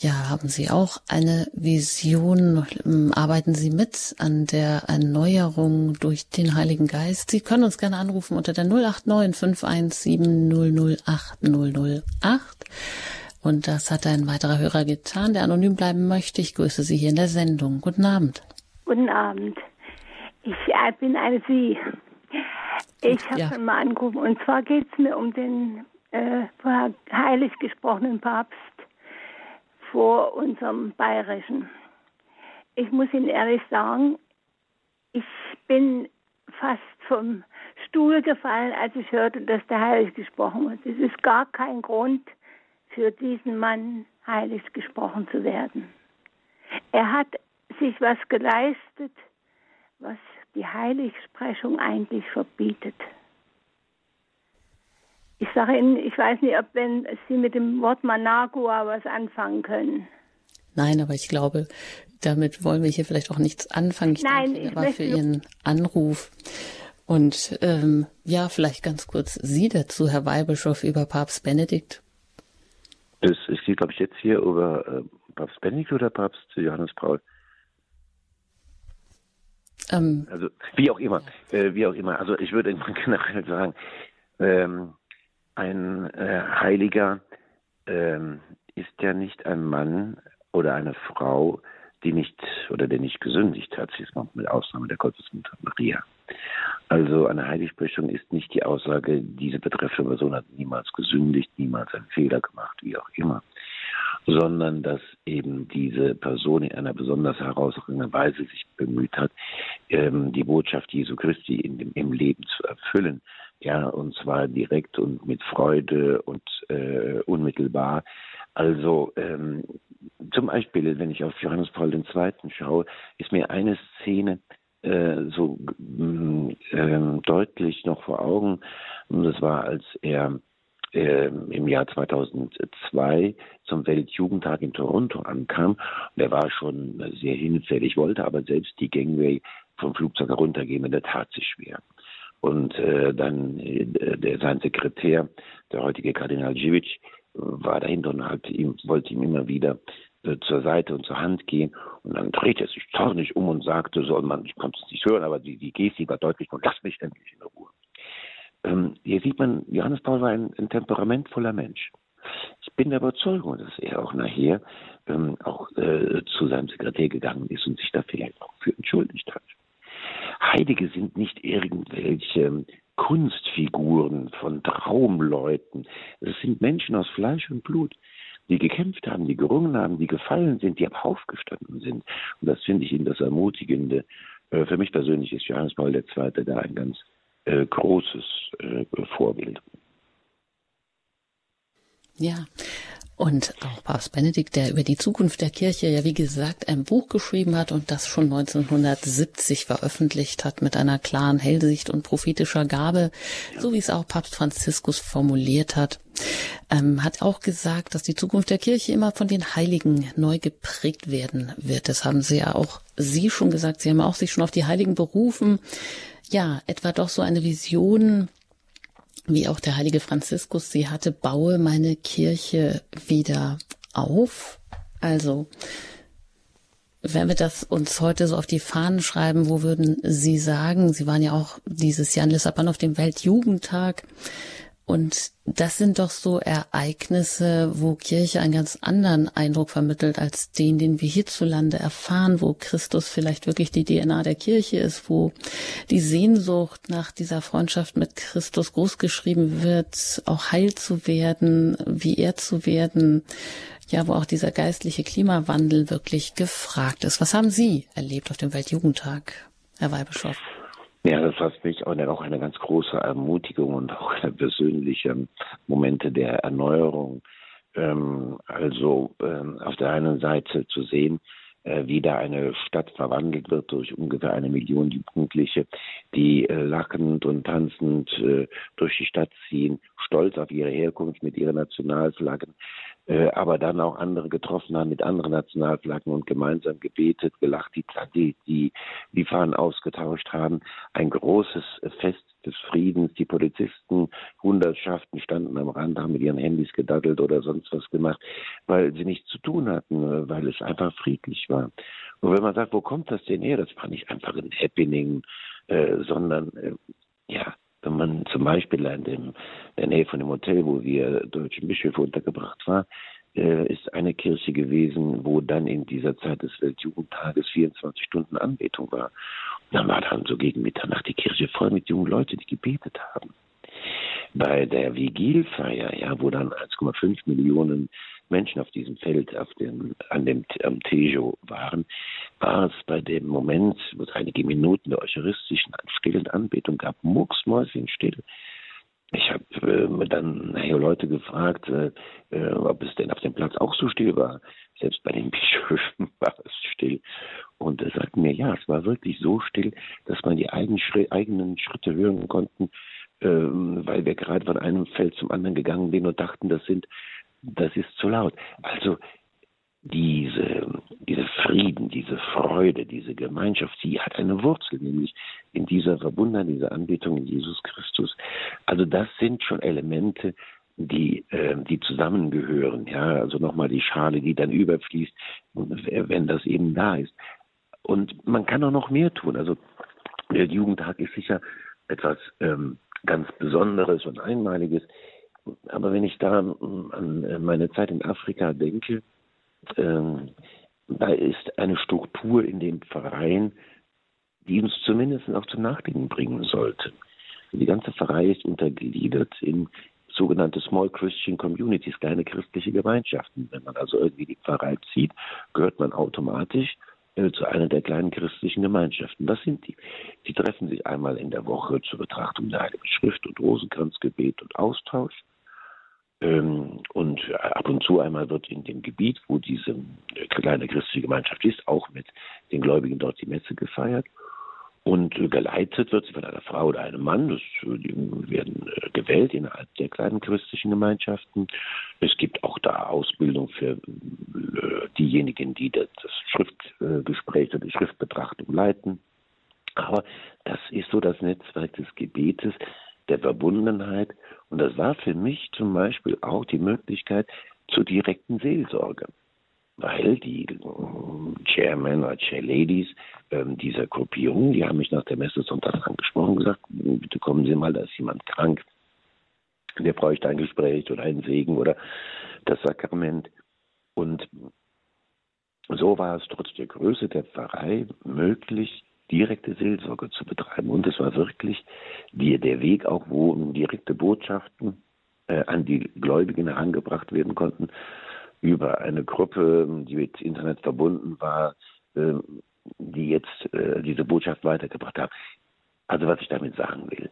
Ja, haben Sie auch eine Vision? Ähm, arbeiten Sie mit an der Erneuerung durch den Heiligen Geist? Sie können uns gerne anrufen unter der 089 517 008 008. Und das hat ein weiterer Hörer getan, der anonym bleiben möchte. Ich grüße Sie hier in der Sendung. Guten Abend. Guten Abend. Ich äh, bin eine Sie. Ich habe ja. schon mal angerufen. Und zwar geht es mir um den äh, heilig gesprochenen Papst vor unserem Bayerischen. Ich muss Ihnen ehrlich sagen, ich bin fast vom Stuhl gefallen, als ich hörte, dass der heilig gesprochen wird. Es ist gar kein Grund, für diesen Mann heilig gesprochen zu werden. Er hat sich was geleistet, was die Heiligsprechung eigentlich verbietet. Ich sage Ihnen, ich weiß nicht, ob wenn Sie mit dem Wort Managua was anfangen können. Nein, aber ich glaube, damit wollen wir hier vielleicht auch nichts anfangen. Ich Nein, danke ich aber für Ihren Anruf. Und ähm, ja, vielleicht ganz kurz Sie dazu, Herr Weihbischof, über Papst Benedikt. Es, es geht, glaube ich, jetzt hier über äh, Papst Benedikt oder Papst Johannes Paul. Ähm, also wie auch immer, äh, wie auch immer. Also ich würde [LAUGHS] generell sagen, ähm, ein äh, Heiliger ähm, ist ja nicht ein Mann oder eine Frau, die nicht oder der nicht gesündigt hat, sie ist mit Ausnahme der Gottesmutter Maria. Also eine Heiligsprechung ist nicht die Aussage, diese betreffende Person hat niemals gesündigt, niemals einen Fehler gemacht, wie auch immer, sondern dass eben diese Person in einer besonders herausragenden Weise sich bemüht hat, ähm, die Botschaft Jesu Christi in dem, im Leben zu erfüllen. Ja, und zwar direkt und mit Freude und äh, unmittelbar. Also ähm, zum Beispiel, wenn ich auf Johannes Paul II. schaue, ist mir eine Szene äh, so äh, deutlich noch vor Augen. Und das war, als er äh, im Jahr 2002 zum Weltjugendtag in Toronto ankam. Und er war schon sehr hinfällig, wollte aber selbst die Gangway vom Flugzeug heruntergehen und er tat sich schwer. Und äh, dann äh, der, sein Sekretär, der heutige Kardinal Dziwic, war dahinter und hat ihm, wollte ihm immer wieder äh, zur Seite und zur Hand gehen Und dann drehte er sich zornig um und sagte so, man, ich konnte es nicht hören, aber die, die Gestik war deutlich und lass mich endlich in Ruhe. Ähm, hier sieht man, Johannes Paul war ein, ein temperamentvoller Mensch. Ich bin der Überzeugung, dass er auch nachher ähm, auch äh, zu seinem Sekretär gegangen ist und sich da vielleicht auch für entschuldigt hat. Heilige sind nicht irgendwelche Kunstfiguren von Traumleuten. Es sind Menschen aus Fleisch und Blut, die gekämpft haben, die gerungen haben, die gefallen sind, die aufgestanden sind. Und das finde ich Ihnen das Ermutigende. Äh, für mich persönlich ist Johannes Paul II. da ein ganz äh, großes äh, Vorbild. Ja, und auch Papst Benedikt, der über die Zukunft der Kirche ja wie gesagt ein Buch geschrieben hat und das schon 1970 veröffentlicht hat mit einer klaren Hellsicht und prophetischer Gabe, so wie es auch Papst Franziskus formuliert hat, ähm, hat auch gesagt, dass die Zukunft der Kirche immer von den Heiligen neu geprägt werden wird. Das haben Sie ja auch Sie schon gesagt. Sie haben auch sich schon auf die Heiligen berufen. Ja, etwa doch so eine Vision wie auch der heilige Franziskus sie hatte, baue meine Kirche wieder auf. Also, wenn wir das uns heute so auf die Fahnen schreiben, wo würden Sie sagen, Sie waren ja auch dieses Jahr in Lissabon auf dem Weltjugendtag, und das sind doch so Ereignisse, wo Kirche einen ganz anderen Eindruck vermittelt als den, den wir hierzulande erfahren, wo Christus vielleicht wirklich die DNA der Kirche ist, wo die Sehnsucht nach dieser Freundschaft mit Christus großgeschrieben wird, auch heil zu werden, wie er zu werden, ja, wo auch dieser geistliche Klimawandel wirklich gefragt ist. Was haben Sie erlebt auf dem Weltjugendtag, Herr Weihbischof? Ja, das war für mich auch eine, ganz große Ermutigung und auch eine persönliche Momente der Erneuerung. Ähm, also ähm, auf der einen Seite zu sehen, äh, wie da eine Stadt verwandelt wird durch ungefähr eine Million Jugendliche, die äh, lachend und tanzend äh, durch die Stadt ziehen, stolz auf ihre Herkunft mit ihren Nationalflaggen, aber dann auch andere getroffen haben mit anderen Nationalflaggen und gemeinsam gebetet, gelacht, die, die, die, die Fahnen ausgetauscht haben. Ein großes Fest des Friedens. Die Polizisten, Hundertschaften standen am Rand, haben mit ihren Handys gedaddelt oder sonst was gemacht, weil sie nichts zu tun hatten, äh, weil es einfach friedlich war. Und wenn man sagt, wo kommt das denn her? Das war nicht einfach ein Happening, äh, sondern äh, ja, wenn man zum Beispiel in, dem, in der Nähe von dem Hotel, wo wir deutschen Bischöfe untergebracht waren, äh, ist eine Kirche gewesen, wo dann in dieser Zeit des Weltjugendtages 24 Stunden Anbetung war. Und dann war dann so gegen Mitternacht die Kirche voll mit jungen Leuten, die gebetet haben. Bei der Vigilfeier, ja, wo dann 1,5 Millionen Menschen auf diesem Feld, auf dem, an dem am Tejo waren, war es bei dem Moment, wo es einige Minuten der eucharistischen stillen Anbetung gab, mucksmäuschenstill. Ich habe äh, dann nachher Leute gefragt, äh, äh, ob es denn auf dem Platz auch so still war. Selbst bei den [LAUGHS] Bischöfen war es still. Und er sagte mir, ja, es war wirklich so still, dass man die eigenen, Schritt, eigenen Schritte hören konnten, ähm, weil wir gerade von einem Feld zum anderen gegangen sind und dachten, das sind das ist zu laut. Also diese, diese Frieden, diese Freude, diese Gemeinschaft, sie hat eine Wurzel, nämlich in dieser Verbundenheit, dieser Anbetung in Jesus Christus. Also das sind schon Elemente, die, äh, die zusammengehören. Ja, also nochmal die Schale, die dann überfließt, wenn das eben da ist. Und man kann auch noch mehr tun. Also der Jugendtag ist sicher etwas ähm, ganz Besonderes und Einmaliges. Aber wenn ich da an meine Zeit in Afrika denke, ähm, da ist eine Struktur in dem Verein, die uns zumindest auch zum Nachdenken bringen sollte. Die ganze Verein ist untergliedert in sogenannte Small Christian Communities, kleine christliche Gemeinschaften. Wenn man also irgendwie die Pfarrei zieht, gehört man automatisch äh, zu einer der kleinen christlichen Gemeinschaften. Das sind die. Die treffen sich einmal in der Woche zur Betrachtung der Heiligen Schrift und Rosenkranzgebet und Austausch. Ähm, und ab und zu einmal wird in dem Gebiet, wo diese äh, kleine christliche Gemeinschaft ist, auch mit den Gläubigen dort die Messe gefeiert. Und äh, geleitet wird sie von einer Frau oder einem Mann. Das, die werden äh, gewählt innerhalb der kleinen christlichen Gemeinschaften. Es gibt auch da Ausbildung für diejenigen, die das Schriftgespräch oder die Schriftbetrachtung leiten. Aber das ist so das Netzwerk des Gebetes, der Verbundenheit. Und das war für mich zum Beispiel auch die Möglichkeit zur direkten Seelsorge. Weil die äh, Chairman oder Chairladies ähm, dieser Gruppierung, die haben mich nach der Messe sonntags angesprochen und gesagt, bitte kommen Sie mal, da ist jemand krank, der bräuchte ein Gespräch oder einen Segen oder das Sakrament. Und so war es trotz der Größe der Pfarrei möglich, direkte Seelsorge zu betreiben. Und es war wirklich die, der Weg auch, wo direkte Botschaften äh, an die Gläubigen herangebracht werden konnten, über eine Gruppe, die mit Internet verbunden war, äh, die jetzt äh, diese Botschaft weitergebracht hat. Also was ich damit sagen will,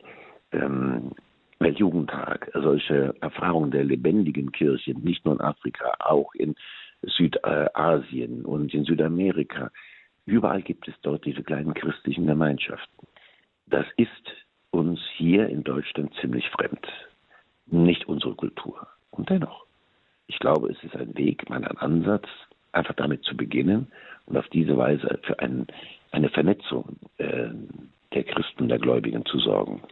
ähm, Weltjugendtag, solche Erfahrungen der lebendigen Kirche, nicht nur in Afrika, auch in Südasien und in Südamerika, überall gibt es dort diese kleinen christlichen Gemeinschaften. Das ist uns hier in Deutschland ziemlich fremd, nicht unsere Kultur. Und dennoch, ich glaube, es ist ein Weg, ein Ansatz, einfach damit zu beginnen und auf diese Weise für ein, eine Vernetzung äh, der Christen, der Gläubigen zu sorgen.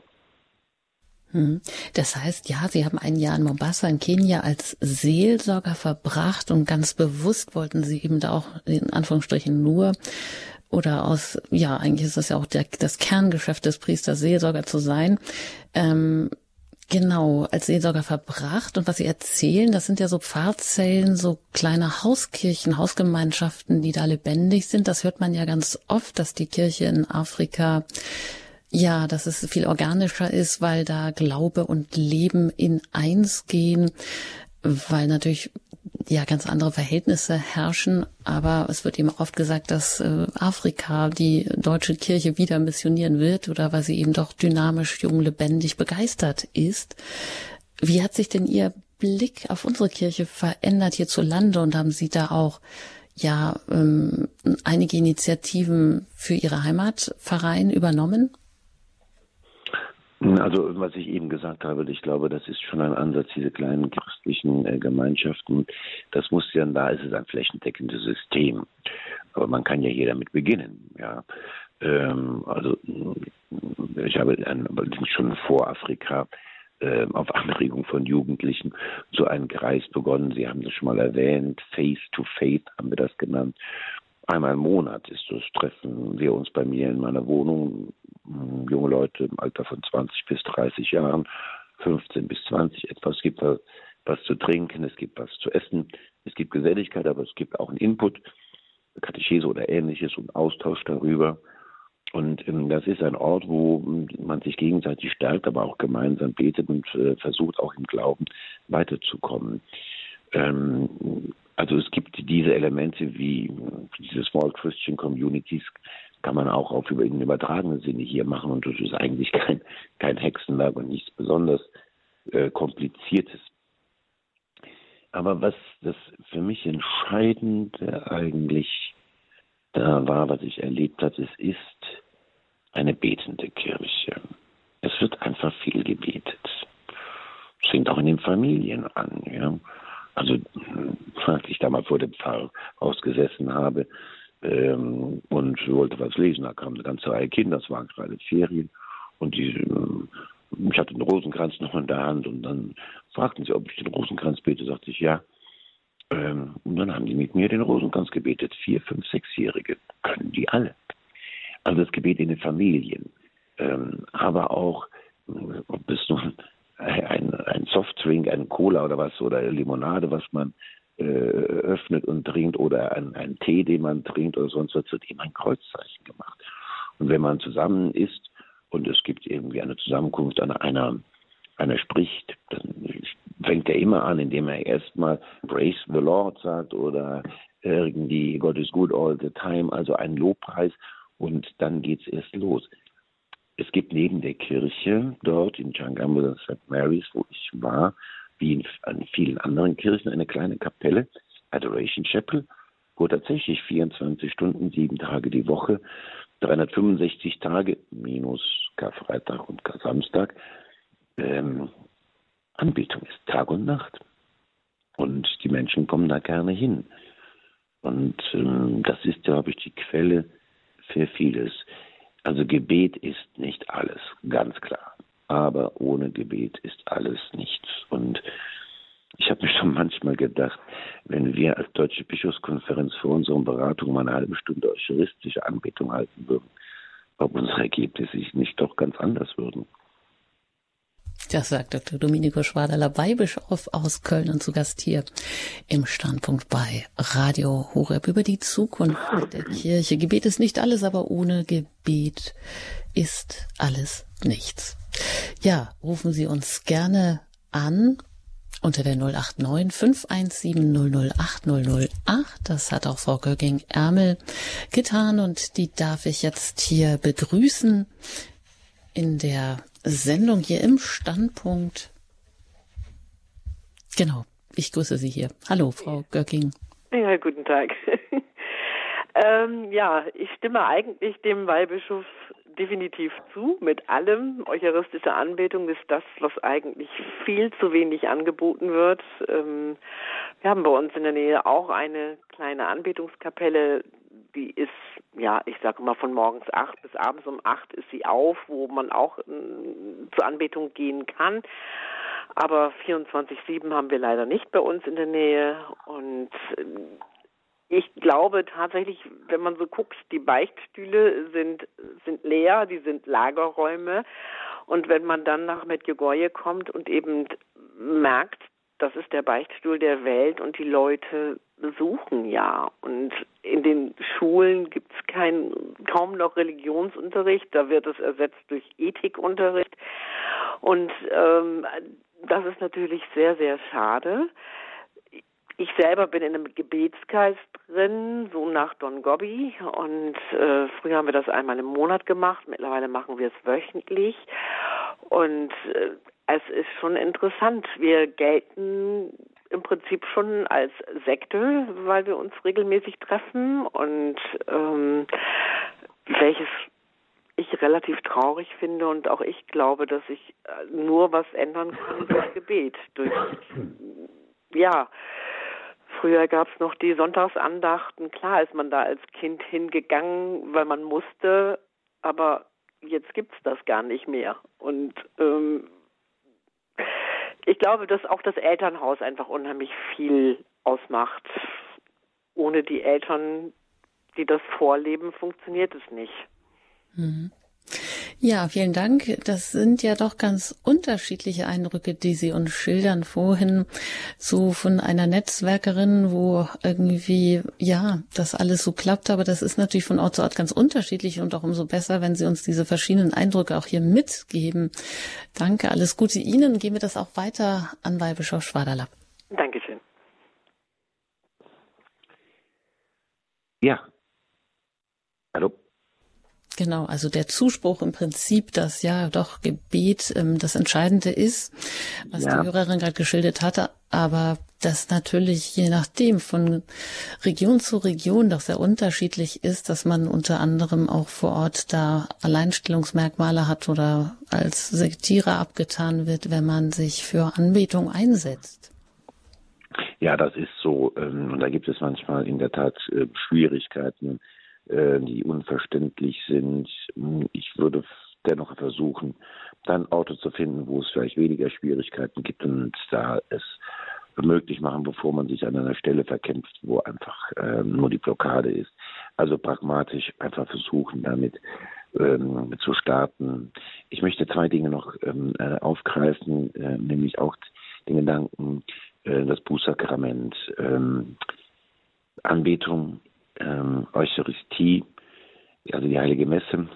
Hm. Das heißt, ja, Sie haben ein Jahr in Mombasa in Kenia als Seelsorger verbracht und ganz bewusst wollten Sie eben da auch in Anführungsstrichen nur oder aus, ja, eigentlich ist das ja auch der, das Kerngeschäft des Priesters, Seelsorger zu sein. Ähm, genau, als Seelsorger verbracht. Und was Sie erzählen, das sind ja so Pfarrzellen, so kleine Hauskirchen, Hausgemeinschaften, die da lebendig sind. Das hört man ja ganz oft, dass die Kirche in Afrika ja, dass es viel organischer ist, weil da Glaube und Leben in eins gehen, weil natürlich ja ganz andere Verhältnisse herrschen, aber es wird eben oft gesagt, dass äh, Afrika die deutsche Kirche wieder missionieren wird oder weil sie eben doch dynamisch, jung, lebendig, begeistert ist. Wie hat sich denn Ihr Blick auf unsere Kirche verändert hierzulande und haben Sie da auch ja ähm, einige Initiativen für Ihre Heimatverein übernommen? Also was ich eben gesagt habe, ich glaube, das ist schon ein Ansatz, diese kleinen christlichen äh, Gemeinschaften. Das muss ja, da ist es ein flächendeckendes System. Aber man kann ja hier damit beginnen. Ja. Ähm, also ich habe allerdings schon vor Afrika äh, auf Anregung von Jugendlichen so einen Kreis begonnen. Sie haben das schon mal erwähnt. Face to Faith haben wir das genannt. Einmal im Monat ist das Treffen wir uns bei mir in meiner Wohnung junge Leute im Alter von 20 bis 30 Jahren, 15 bis 20 etwas. Es gibt was zu trinken, es gibt was zu essen, es gibt Geselligkeit, aber es gibt auch einen Input, Katechese oder ähnliches und Austausch darüber. Und ähm, das ist ein Ort, wo man sich gegenseitig stärkt, aber auch gemeinsam betet und äh, versucht auch im Glauben weiterzukommen. Ähm, also es gibt diese Elemente wie diese Small Christian Communities, kann man auch auf in übertragenen Sinne hier machen und das ist eigentlich [LAUGHS] kein, kein Hexenwerk und nichts besonders äh, kompliziertes. Aber was das für mich Entscheidende eigentlich da war, was ich erlebt habe, es ist eine betende Kirche. Es wird einfach viel gebetet. Es fängt auch in den Familien an. Ja? Also, als ich da mal vor dem Pfarrer ausgesessen habe, ähm, und wollte was lesen. Da kam eine ganze Reihe Kinder, das waren gerade Ferien und die, äh, ich hatte den Rosenkranz noch in der Hand und dann fragten sie, ob ich den Rosenkranz bete. Sagte ich ja. Ähm, und dann haben die mit mir den Rosenkranz gebetet. Vier, fünf, sechsjährige können die alle. Also das Gebet in den Familien, ähm, aber auch, ob es nun ein, ein Softdrink, ein Cola oder was oder Limonade, was man äh, öffnet und trinkt oder ein, ein Tee, den man trinkt oder sonst was, wird eben ein Kreuzzeichen gemacht. Und wenn man zusammen isst und es gibt irgendwie eine Zusammenkunft, einer, einer, einer spricht, dann fängt er immer an, indem er erstmal Praise the Lord sagt oder irgendwie God is good all the time, also ein Lobpreis und dann geht es erst los. Es gibt neben der Kirche dort in Changambe, St. Mary's, wo ich war, wie in, an vielen anderen Kirchen eine kleine Kapelle, Adoration Chapel, wo tatsächlich 24 Stunden, sieben Tage die Woche, 365 Tage minus Karfreitag und Samstag ähm, Anbetung ist, Tag und Nacht. Und die Menschen kommen da gerne hin. Und ähm, das ist, glaube ich, die Quelle für vieles. Also Gebet ist nicht alles, ganz klar aber ohne Gebet ist alles nichts. Und Ich habe mir schon manchmal gedacht, wenn wir als Deutsche Bischofskonferenz vor unseren Beratungen mal eine halbe Stunde eucharistische Anbetung halten würden, ob unsere Ergebnisse nicht doch ganz anders würden. Das sagt Dr. Domenico Schwaderler, Weihbischof aus Köln und zu Gast hier im Standpunkt bei Radio Horeb über die Zukunft der Kirche. Gebet ist nicht alles, aber ohne Gebet ist alles nichts. Ja, rufen Sie uns gerne an unter der 089 517 008 008. Das hat auch Frau Gögging-Ärmel getan und die darf ich jetzt hier begrüßen in der Sendung hier im Standpunkt. Genau, ich grüße Sie hier. Hallo, Frau Göcking. Ja, guten Tag. [LAUGHS] ähm, ja, ich stimme eigentlich dem Weihbischof definitiv zu. Mit allem eucharistische Anbetung ist das, was eigentlich viel zu wenig angeboten wird. Ähm, wir haben bei uns in der Nähe auch eine kleine Anbetungskapelle, die ist, ja, ich sage mal von morgens acht bis abends um acht ist sie auf, wo man auch äh, zur Anbetung gehen kann. Aber 24-7 haben wir leider nicht bei uns in der Nähe. Und äh, ich glaube tatsächlich, wenn man so guckt, die Beichtstühle sind, sind leer, die sind Lagerräume. Und wenn man dann nach Medjugorje kommt und eben merkt, das ist der Beichtstuhl der Welt und die Leute besuchen ja. Und in den Schulen gibt es kein, kaum noch Religionsunterricht, da wird es ersetzt durch Ethikunterricht. Und ähm, das ist natürlich sehr, sehr schade. Ich selber bin in einem Gebetskreis drin, so nach Don Gobbi. Und äh, früher haben wir das einmal im Monat gemacht. Mittlerweile machen wir es wöchentlich. Und äh, es ist schon interessant. Wir gelten im Prinzip schon als Sekte, weil wir uns regelmäßig treffen und ähm, welches ich relativ traurig finde und auch ich glaube, dass ich äh, nur was ändern kann durch Gebet, durch ja. Früher gab es noch die Sonntagsandachten. Klar ist man da als Kind hingegangen, weil man musste, aber jetzt gibt es das gar nicht mehr. Und ähm, ich glaube, dass auch das Elternhaus einfach unheimlich viel ausmacht. Ohne die Eltern, die das vorleben, funktioniert es nicht. Mhm. Ja, vielen Dank. Das sind ja doch ganz unterschiedliche Eindrücke, die Sie uns schildern. Vorhin so von einer Netzwerkerin, wo irgendwie, ja, das alles so klappt. Aber das ist natürlich von Ort zu Ort ganz unterschiedlich und auch umso besser, wenn Sie uns diese verschiedenen Eindrücke auch hier mitgeben. Danke, alles Gute Ihnen. Gehen wir das auch weiter an Weihbischof Schwaderlapp. Dankeschön. Ja. Hallo. Genau, also der Zuspruch im Prinzip, dass ja doch Gebet ähm, das Entscheidende ist, was ja. die Hörerin gerade geschildert hatte, aber das natürlich je nachdem von Region zu Region doch sehr unterschiedlich ist, dass man unter anderem auch vor Ort da Alleinstellungsmerkmale hat oder als Sektierer abgetan wird, wenn man sich für Anbetung einsetzt. Ja, das ist so. Ähm, und da gibt es manchmal in der Tat äh, Schwierigkeiten die unverständlich sind. Ich würde dennoch versuchen, dann Auto zu finden, wo es vielleicht weniger Schwierigkeiten gibt und da es möglich machen, bevor man sich an einer Stelle verkämpft, wo einfach äh, nur die Blockade ist. Also pragmatisch einfach versuchen, damit ähm, zu starten. Ich möchte zwei Dinge noch ähm, äh, aufgreifen, äh, nämlich auch den Gedanken, äh, das Bußsakrament, ähm, Anbetung ähm, Eucharistie, also die Heilige Messe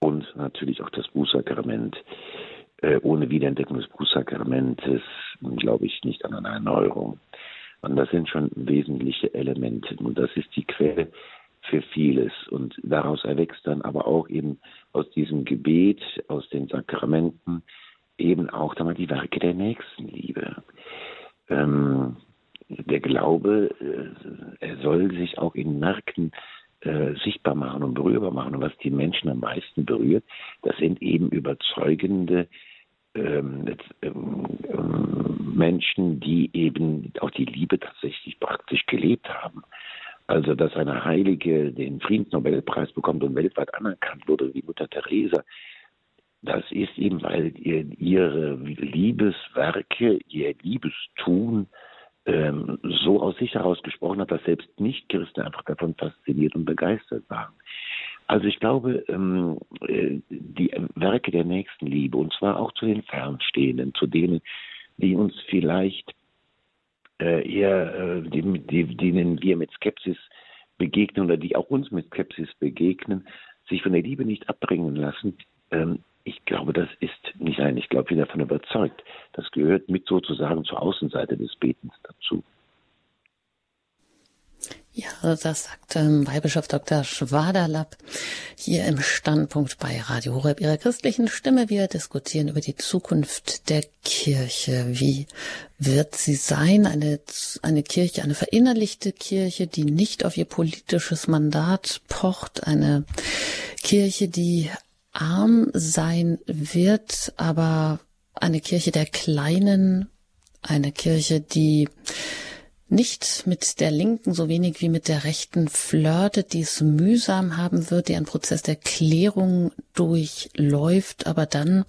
und natürlich auch das Bußsakrament. Äh, ohne Wiederentdeckung des Bußsakramentes glaube ich nicht an eine Erneuerung. Und das sind schon wesentliche Elemente. Und das ist die Quelle für vieles. Und daraus erwächst dann aber auch eben aus diesem Gebet, aus den Sakramenten, eben auch dann mal die Werke der Nächstenliebe. Ähm, der Glaube, äh, er soll sich auch in Märkten äh, sichtbar machen und berührbar machen. Und was die Menschen am meisten berührt, das sind eben überzeugende ähm, ähm, ähm, Menschen, die eben auch die Liebe tatsächlich praktisch gelebt haben. Also, dass eine Heilige den Friedensnobelpreis bekommt und weltweit anerkannt wurde, wie Mutter Teresa, das ist eben, weil ihr, ihre Liebeswerke, ihr Liebestun ähm, so aus sich heraus gesprochen hat, dass selbst Nicht-Christen einfach davon fasziniert und begeistert waren. Also ich glaube, ähm, äh, die Werke der Nächstenliebe, und zwar auch zu den Fernstehenden, zu denen, die uns vielleicht äh, eher, äh, die, die, denen wir mit Skepsis begegnen oder die auch uns mit Skepsis begegnen, sich von der Liebe nicht abbringen lassen, ähm, ich glaube, das ist nicht ein, ich glaube, ich bin davon überzeugt. Das gehört mit sozusagen zur Außenseite des Betens dazu. Ja, das sagt ähm, Weihbischof Dr. Schwaderlapp hier im Standpunkt bei Radio Horeb, ihrer christlichen Stimme. Wir diskutieren über die Zukunft der Kirche. Wie wird sie sein? Eine, eine Kirche, eine verinnerlichte Kirche, die nicht auf ihr politisches Mandat pocht. Eine Kirche, die arm sein wird, aber eine Kirche der Kleinen, eine Kirche, die nicht mit der Linken so wenig wie mit der Rechten flirtet, die es mühsam haben wird, die einen Prozess der Klärung durchläuft, aber dann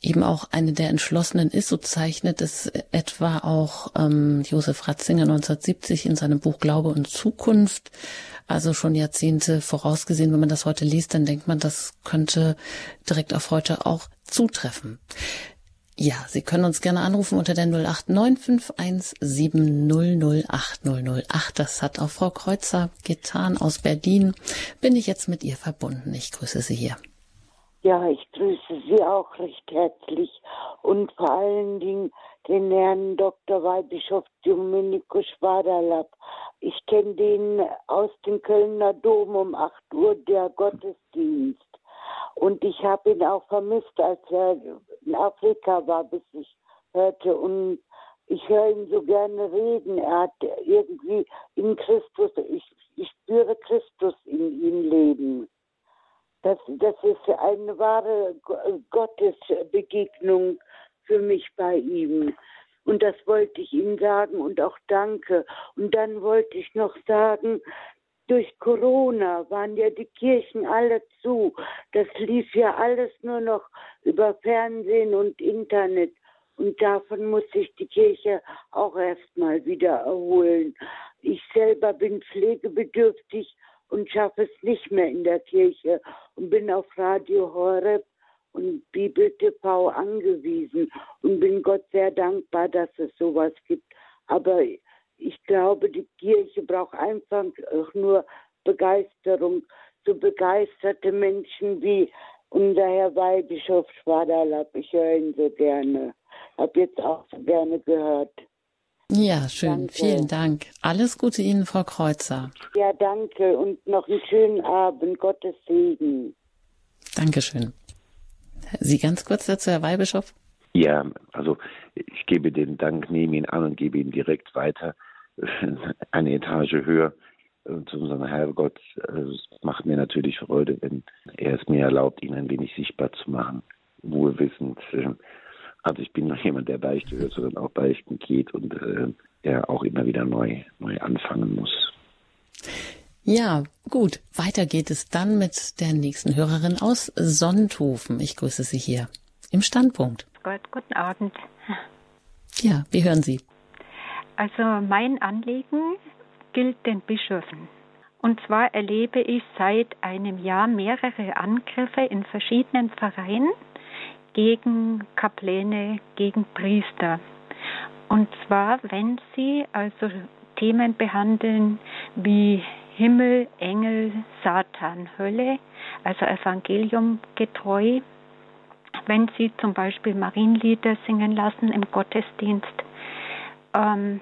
eben auch eine der Entschlossenen ist, so zeichnet es etwa auch ähm, Josef Ratzinger 1970 in seinem Buch Glaube und Zukunft also schon Jahrzehnte vorausgesehen. Wenn man das heute liest, dann denkt man, das könnte direkt auf heute auch zutreffen. Ja, Sie können uns gerne anrufen unter der 089517008008. Das hat auch Frau Kreuzer getan aus Berlin. Bin ich jetzt mit ihr verbunden. Ich grüße Sie hier. Ja, ich grüße Sie auch recht herzlich und vor allen Dingen den Herrn Dr. Weihbischof Domenico Schwaderlapp. Ich kenne den aus dem Kölner Dom um 8 Uhr, der Gottesdienst. Und ich habe ihn auch vermisst, als er in Afrika war, bis ich hörte. Und ich höre ihn so gerne reden. Er hat irgendwie in Christus, ich, ich spüre Christus in ihm leben. Das, das ist eine wahre Gottesbegegnung für mich bei ihm. Und das wollte ich ihm sagen und auch danke. Und dann wollte ich noch sagen, durch Corona waren ja die Kirchen alle zu. Das lief ja alles nur noch über Fernsehen und Internet. Und davon muss sich die Kirche auch erstmal wieder erholen. Ich selber bin pflegebedürftig und schaffe es nicht mehr in der Kirche und bin auf Radio Horeb und Bibel TV angewiesen und bin Gott sehr dankbar, dass es sowas gibt. Aber ich glaube, die Kirche braucht einfach auch nur Begeisterung, so begeisterte Menschen wie unser Herr Weihbischof Schwaderlapp. Ich höre ihn so gerne. Habe jetzt auch so gerne gehört. Ja, schön. Danke. Vielen Dank. Alles Gute Ihnen, Frau Kreuzer. Ja, danke und noch einen schönen Abend. Gottes Segen. Dankeschön. Sie ganz kurz dazu, Herr Weihbischof? Ja, also ich gebe den Dank, nehme ihn an und gebe ihn direkt weiter, [LAUGHS] eine Etage höher zu unserem Herrgott. Es macht mir natürlich Freude, wenn er es mir erlaubt, ihn ein wenig sichtbar zu machen, wohlwissend. Also ich bin noch jemand, der Beichte hört, sondern auch Beichten geht und äh, der auch immer wieder neu, neu anfangen muss. Ja, gut. Weiter geht es dann mit der nächsten Hörerin aus Sonthofen. Ich grüße Sie hier im Standpunkt. Gott, guten Abend. Ja, wie hören Sie? Also mein Anliegen gilt den Bischöfen. Und zwar erlebe ich seit einem Jahr mehrere Angriffe in verschiedenen Vereinen gegen Kapläne, gegen Priester. Und zwar, wenn sie also Themen behandeln wie Himmel, Engel, Satan, Hölle, also Evangelium getreu. Wenn Sie zum Beispiel Marienlieder singen lassen im Gottesdienst, ähm,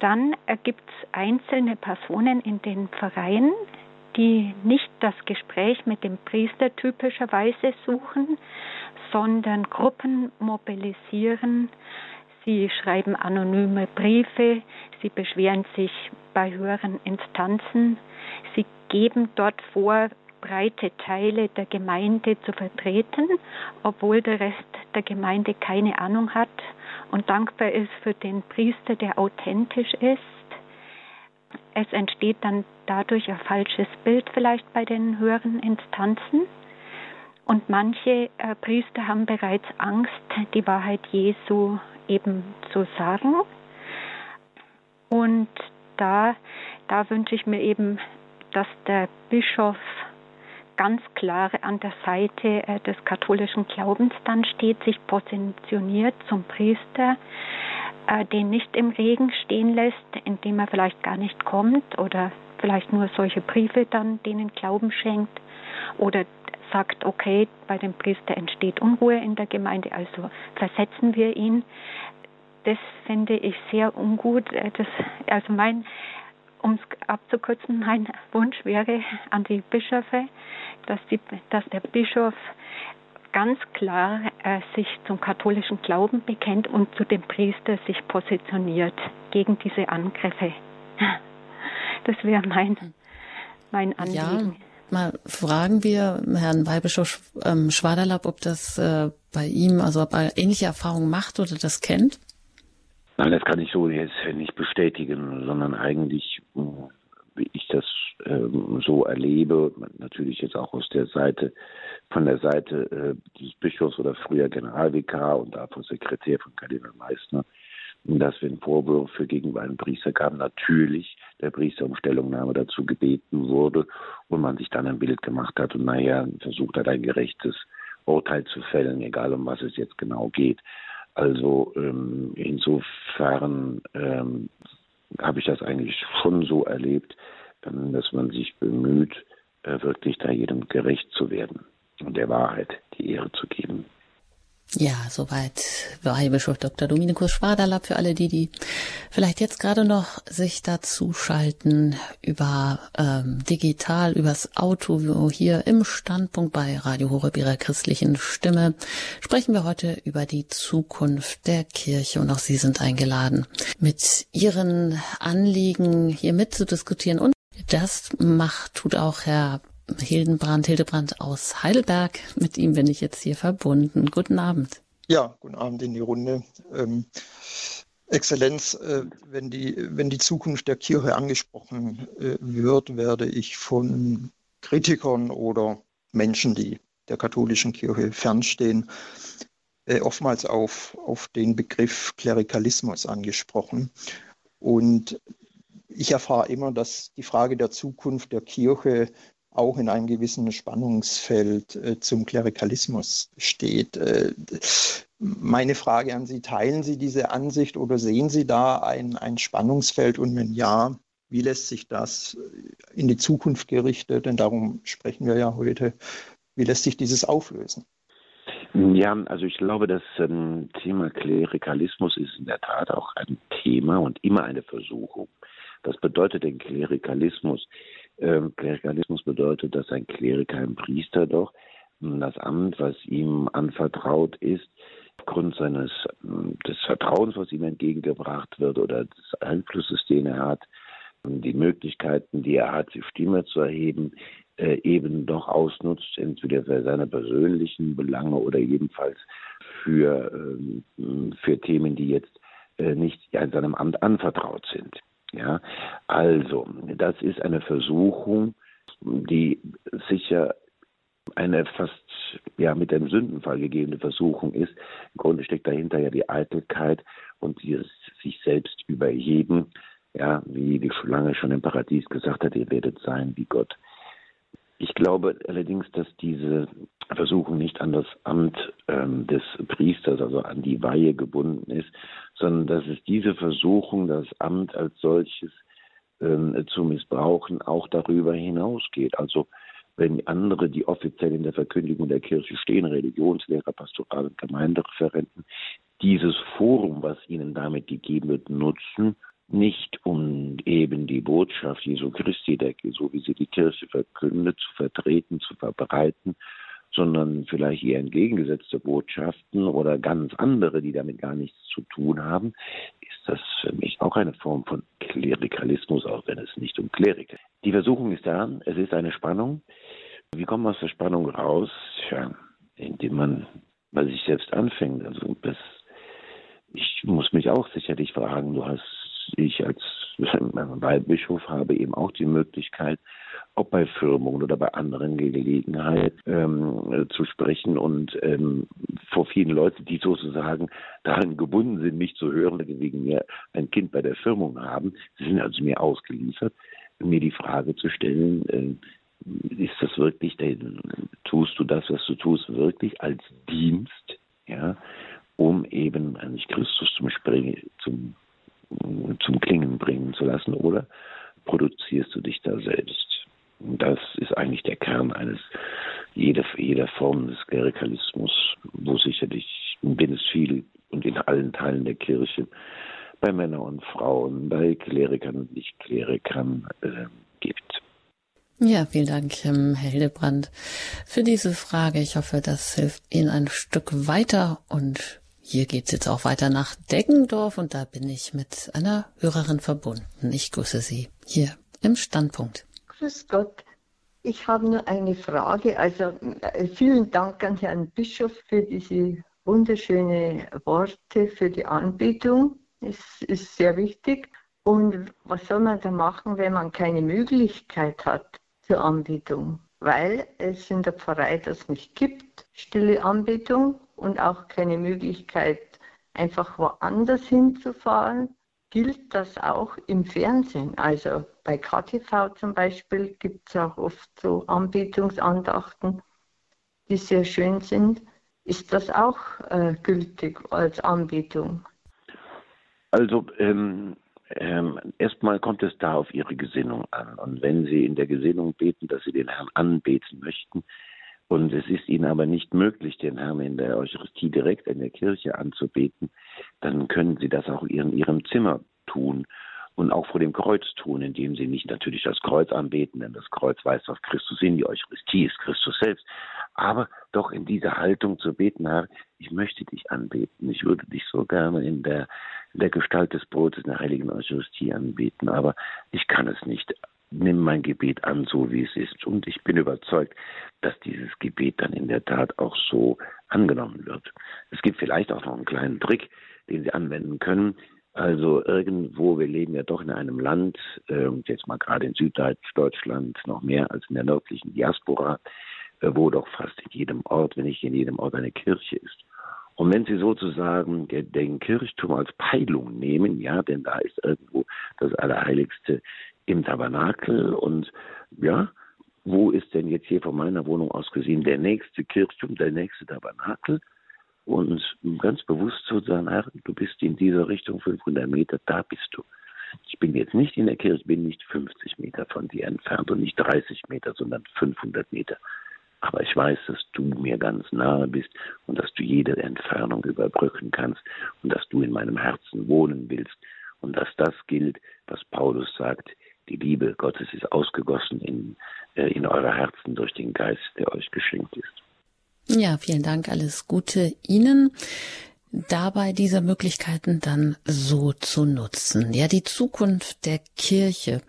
dann gibt es einzelne Personen in den Vereinen, die nicht das Gespräch mit dem Priester typischerweise suchen, sondern Gruppen mobilisieren, Sie schreiben anonyme Briefe, sie beschweren sich bei höheren Instanzen, sie geben dort vor, breite Teile der Gemeinde zu vertreten, obwohl der Rest der Gemeinde keine Ahnung hat und dankbar ist für den Priester, der authentisch ist. Es entsteht dann dadurch ein falsches Bild vielleicht bei den höheren Instanzen. Und manche äh, Priester haben bereits Angst, die Wahrheit Jesu eben zu sagen. Und da, da wünsche ich mir eben, dass der Bischof ganz klar an der Seite äh, des katholischen Glaubens dann steht, sich positioniert zum Priester, äh, den nicht im Regen stehen lässt, indem er vielleicht gar nicht kommt oder vielleicht nur solche Briefe dann denen Glauben schenkt oder sagt, okay, bei dem Priester entsteht Unruhe in der Gemeinde, also versetzen wir ihn. Das finde ich sehr ungut. Äh, das, also mein um es abzukürzen, mein Wunsch wäre an die Bischöfe, dass, die, dass der Bischof ganz klar äh, sich zum katholischen Glauben bekennt und zu dem Priester sich positioniert gegen diese Angriffe. Das wäre mein, mein Anliegen. Ja, mal fragen wir Herrn Weihbischof ähm, Schwaderlapp, ob das äh, bei ihm, also ob er ähnliche Erfahrungen macht oder das kennt. Nein, das kann ich so jetzt nicht bestätigen, sondern eigentlich, wie ich das ähm, so erlebe, natürlich jetzt auch aus der Seite, von der Seite äh, des Bischofs oder früher Generalvikar und davor Sekretär von Kardinal Meissner, dass wenn Vorwürfe gegenüber einem Priester kamen, natürlich der Priester um Stellungnahme dazu gebeten wurde und man sich dann ein Bild gemacht hat und naja, versucht hat, ein gerechtes Urteil zu fällen, egal um was es jetzt genau geht. Also ähm, insofern ähm, habe ich das eigentlich schon so erlebt, ähm, dass man sich bemüht, äh, wirklich da jedem gerecht zu werden und der Wahrheit die Ehre zu geben. Ja, soweit Weihbischof Dr. Dominikus Schwaderlapp für alle die, die vielleicht jetzt gerade noch sich dazu schalten über ähm, digital, übers Auto, hier im Standpunkt bei Radio Horeb ihrer christlichen Stimme sprechen wir heute über die Zukunft der Kirche und auch Sie sind eingeladen, mit Ihren Anliegen hier mitzudiskutieren und das macht, tut auch Herr Hildenbrand, Hildebrand aus Heidelberg. Mit ihm bin ich jetzt hier verbunden. Guten Abend. Ja, guten Abend in die Runde. Ähm, Exzellenz, äh, wenn, die, wenn die Zukunft der Kirche angesprochen äh, wird, werde ich von Kritikern oder Menschen, die der katholischen Kirche fernstehen, äh, oftmals auf, auf den Begriff Klerikalismus angesprochen. Und ich erfahre immer, dass die Frage der Zukunft der Kirche auch in einem gewissen Spannungsfeld äh, zum Klerikalismus steht. Äh, meine Frage an Sie, teilen Sie diese Ansicht oder sehen Sie da ein, ein Spannungsfeld und wenn ja, wie lässt sich das in die Zukunft gerichtet, denn darum sprechen wir ja heute, wie lässt sich dieses auflösen? Ja, also ich glaube, das ähm, Thema Klerikalismus ist in der Tat auch ein Thema und immer eine Versuchung. Was bedeutet denn Klerikalismus? Ähm, Klerikalismus bedeutet, dass ein Kleriker, ein Priester doch das Amt, was ihm anvertraut ist, aufgrund seines des Vertrauens, was ihm entgegengebracht wird oder des Einflusses, den er hat, die Möglichkeiten, die er hat, die Stimme zu erheben, äh, eben doch ausnutzt, entweder für seine persönlichen Belange oder jedenfalls für, ähm, für Themen, die jetzt äh, nicht in seinem Amt anvertraut sind. Ja, also, das ist eine Versuchung, die sicher eine fast ja mit dem Sündenfall gegebene Versuchung ist. Im Grunde steckt dahinter ja die Eitelkeit und dieses sich selbst überheben. Ja, wie die Schlange schon im Paradies gesagt hat, ihr werdet sein wie Gott. Ich glaube allerdings, dass diese Versuchung nicht an das Amt ähm, des Priesters, also an die Weihe gebunden ist, sondern dass es diese Versuchung, das Amt als solches ähm, zu missbrauchen, auch darüber hinausgeht. Also wenn andere, die offiziell in der Verkündigung der Kirche stehen, Religionslehrer, Pastoral- und Gemeindereferenten, dieses Forum, was ihnen damit gegeben wird, nutzen, nicht um eben die Botschaft Jesu Christi, so wie sie die Kirche verkündet, zu vertreten, zu verbreiten, sondern vielleicht eher entgegengesetzte Botschaften oder ganz andere, die damit gar nichts zu tun haben, ist das für mich auch eine Form von Klerikalismus, auch wenn es nicht um Klerik geht. Die Versuchung ist da, es ist eine Spannung. Wie kommt man aus der Spannung raus? Tja, indem man bei sich selbst anfängt. Also das, ich muss mich auch sicherlich fragen, du hast ich als [LAUGHS] Weihbischof habe eben auch die Möglichkeit, ob bei Firmungen oder bei anderen Gelegenheiten ähm, zu sprechen und ähm, vor vielen Leuten, die sozusagen daran gebunden sind, mich zu hören, wegen mir ein Kind bei der Firmung haben, sie sind also mir ausgeliefert, mir die Frage zu stellen, äh, ist das wirklich, tust du das, was du tust, wirklich als Dienst, ja, um eben eigentlich Christus zum, Springen, zum, zum Klingen bringen zu lassen, oder produzierst du dich da selbst? Und das ist eigentlich der Kern eines jeder, jeder Form des Klerikalismus, wo sicherlich in Binnes viel und in allen Teilen der Kirche bei Männern und Frauen, bei Klerikern und Nicht-Klerikern äh, gibt. Ja, vielen Dank, ähm, Herr Hildebrand, für diese Frage. Ich hoffe, das hilft Ihnen ein Stück weiter. Und hier geht's jetzt auch weiter nach Deggendorf und da bin ich mit einer Hörerin verbunden. Ich grüße Sie hier im Standpunkt. Grüß Gott. Ich habe nur eine Frage. Also äh, vielen Dank an Herrn Bischof für diese wunderschönen Worte für die Anbetung. Es ist sehr wichtig. Und was soll man da machen, wenn man keine Möglichkeit hat zur Anbetung? Weil es in der Pfarrei das nicht gibt, stille Anbetung und auch keine Möglichkeit, einfach woanders hinzufahren gilt das auch im Fernsehen. Also bei KTV zum Beispiel gibt es auch oft so Anbetungsandachten, die sehr schön sind. Ist das auch äh, gültig als Anbetung? Also ähm, ähm, erstmal kommt es da auf Ihre Gesinnung an. Und wenn Sie in der Gesinnung beten, dass Sie den Herrn anbeten möchten, und es ist ihnen aber nicht möglich, den Herrn in der Eucharistie direkt in der Kirche anzubeten, dann können sie das auch in ihrem Zimmer tun und auch vor dem Kreuz tun, indem sie nicht natürlich das Kreuz anbeten, denn das Kreuz weist auf Christus hin, die Eucharistie ist Christus selbst, aber doch in dieser Haltung zu beten, Herr, ich möchte dich anbeten, ich würde dich so gerne in der, in der Gestalt des Brotes in der heiligen Eucharistie anbeten, aber ich kann es nicht nimm mein Gebet an, so wie es ist. Und ich bin überzeugt, dass dieses Gebet dann in der Tat auch so angenommen wird. Es gibt vielleicht auch noch einen kleinen Trick, den Sie anwenden können. Also irgendwo, wir leben ja doch in einem Land, äh, jetzt mal gerade in Süddeutschland noch mehr als in der nördlichen Diaspora, äh, wo doch fast in jedem Ort, wenn nicht in jedem Ort eine Kirche ist. Und wenn Sie sozusagen den Kirchturm als Peilung nehmen, ja, denn da ist irgendwo das Allerheiligste im Tabernakel und ja, wo ist denn jetzt hier von meiner Wohnung aus gesehen der nächste Kirchturm, der nächste Tabernakel? Und ganz bewusst zu sagen, Herr, du bist in dieser Richtung 500 Meter, da bist du. Ich bin jetzt nicht in der Kirche, bin nicht 50 Meter von dir entfernt und nicht 30 Meter, sondern 500 Meter. Aber ich weiß, dass du mir ganz nahe bist und dass du jede Entfernung überbrücken kannst und dass du in meinem Herzen wohnen willst und dass das gilt, was Paulus sagt, die Liebe Gottes ist ausgegossen in, äh, in eure Herzen durch den Geist, der euch geschenkt ist. Ja, vielen Dank. Alles Gute Ihnen dabei diese Möglichkeiten dann so zu nutzen. Ja, die Zukunft der Kirche.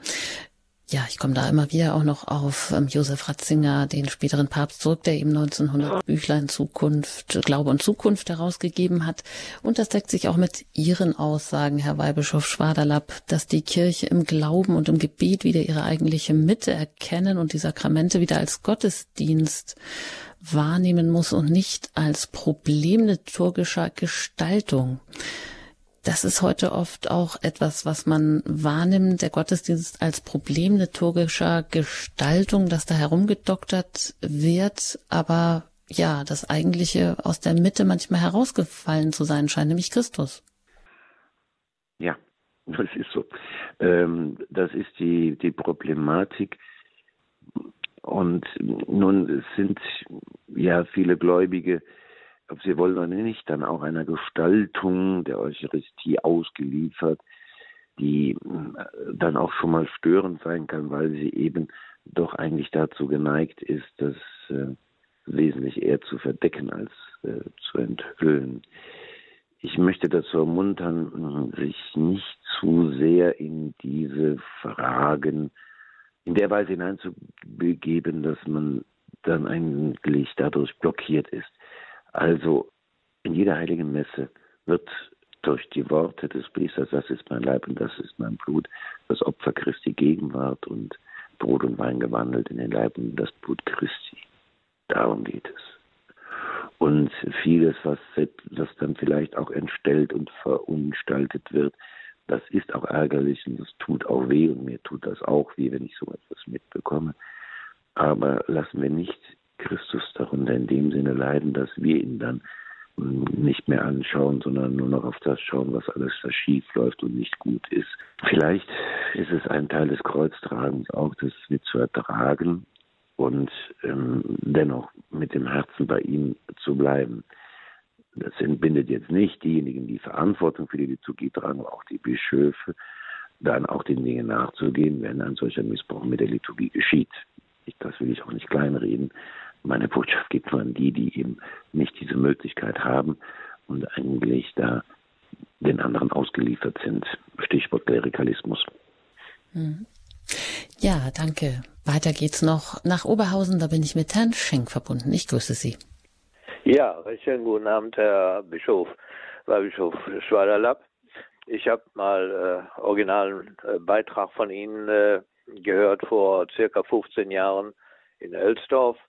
Ja, ich komme da immer wieder auch noch auf ähm, Josef Ratzinger, den späteren Papst zurück, der eben 1900 Büchlein Zukunft, Glaube und Zukunft herausgegeben hat. Und das deckt sich auch mit Ihren Aussagen, Herr Weihbischof Schwaderlapp, dass die Kirche im Glauben und im Gebet wieder ihre eigentliche Mitte erkennen und die Sakramente wieder als Gottesdienst wahrnehmen muss und nicht als Problem liturgischer Gestaltung das ist heute oft auch etwas, was man wahrnimmt, der Gottesdienst als Problem liturgischer Gestaltung, dass da herumgedoktert wird, aber ja, das Eigentliche aus der Mitte manchmal herausgefallen zu sein scheint, nämlich Christus. Ja, [LAUGHS] das ist so. Ähm, das ist die, die Problematik. Und nun sind ja viele Gläubige ob sie wollen oder nicht, dann auch einer Gestaltung der Eucharistie ausgeliefert, die äh, dann auch schon mal störend sein kann, weil sie eben doch eigentlich dazu geneigt ist, das äh, wesentlich eher zu verdecken als äh, zu enthüllen. Ich möchte dazu ermuntern, sich nicht zu sehr in diese Fragen in der Weise hineinzubegeben, dass man dann eigentlich dadurch blockiert ist. Also in jeder heiligen Messe wird durch die Worte des Priesters, das ist mein Leib und das ist mein Blut, das Opfer Christi Gegenwart und Brot und Wein gewandelt in den Leib und das Blut Christi. Darum geht es. Und vieles, was, was dann vielleicht auch entstellt und verunstaltet wird, das ist auch ärgerlich und das tut auch weh und mir tut das auch weh, wenn ich so etwas mitbekomme. Aber lassen wir nicht Christus darunter in dem Sinne leiden, dass wir ihn dann nicht mehr anschauen, sondern nur noch auf das schauen, was alles da schief läuft und nicht gut ist. Vielleicht ist es ein Teil des Kreuztragens auch, das mit zu ertragen und ähm, dennoch mit dem Herzen bei ihm zu bleiben. Das entbindet jetzt nicht diejenigen, die Verantwortung für die Liturgie tragen, auch die Bischöfe, dann auch den Dingen nachzugehen, wenn ein solcher Missbrauch mit der Liturgie geschieht. Das will ich auch nicht kleinreden. Meine Botschaft geht nur an die, die eben nicht diese Möglichkeit haben und eigentlich da den anderen ausgeliefert sind. Stichwort Klerikalismus. Mhm. Ja, danke. Weiter geht's noch nach Oberhausen. Da bin ich mit Herrn Schenk verbunden. Ich grüße Sie. Ja, schönen guten Abend, Herr Bischof, Weihbischof Schwaderlapp. Ich habe mal äh, originalen äh, Beitrag von Ihnen äh, gehört vor circa 15 Jahren in Elsdorf äh,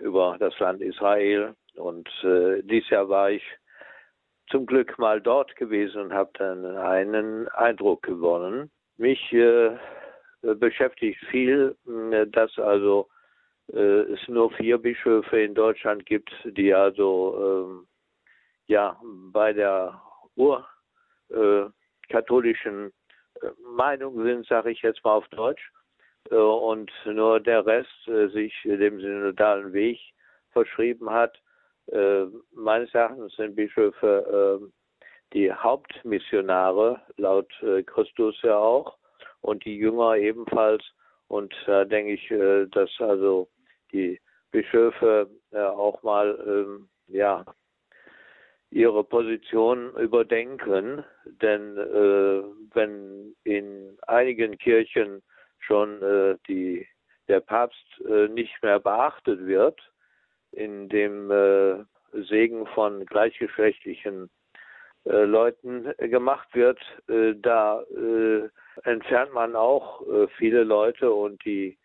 über das Land Israel. Und äh, dieses Jahr war ich zum Glück mal dort gewesen und habe dann einen Eindruck gewonnen. Mich äh, beschäftigt viel, äh, dass also äh, es nur vier Bischöfe in Deutschland gibt, die also ähm, ja bei der urkatholischen äh, Meinung sind, sage ich jetzt mal auf Deutsch. Äh, und nur der Rest äh, sich dem synodalen Weg verschrieben hat. Äh, meines Erachtens sind Bischöfe die Hauptmissionare, laut Christus ja auch, und die Jünger ebenfalls. Und da denke ich, dass also die Bischöfe auch mal ähm, ja, ihre Position überdenken. Denn wenn in einigen Kirchen schon äh, die, der Papst äh, nicht mehr beachtet wird in dem äh, Segen von gleichgeschlechtlichen äh, Leuten gemacht wird, äh, da äh, entfernt man auch viele Leute und die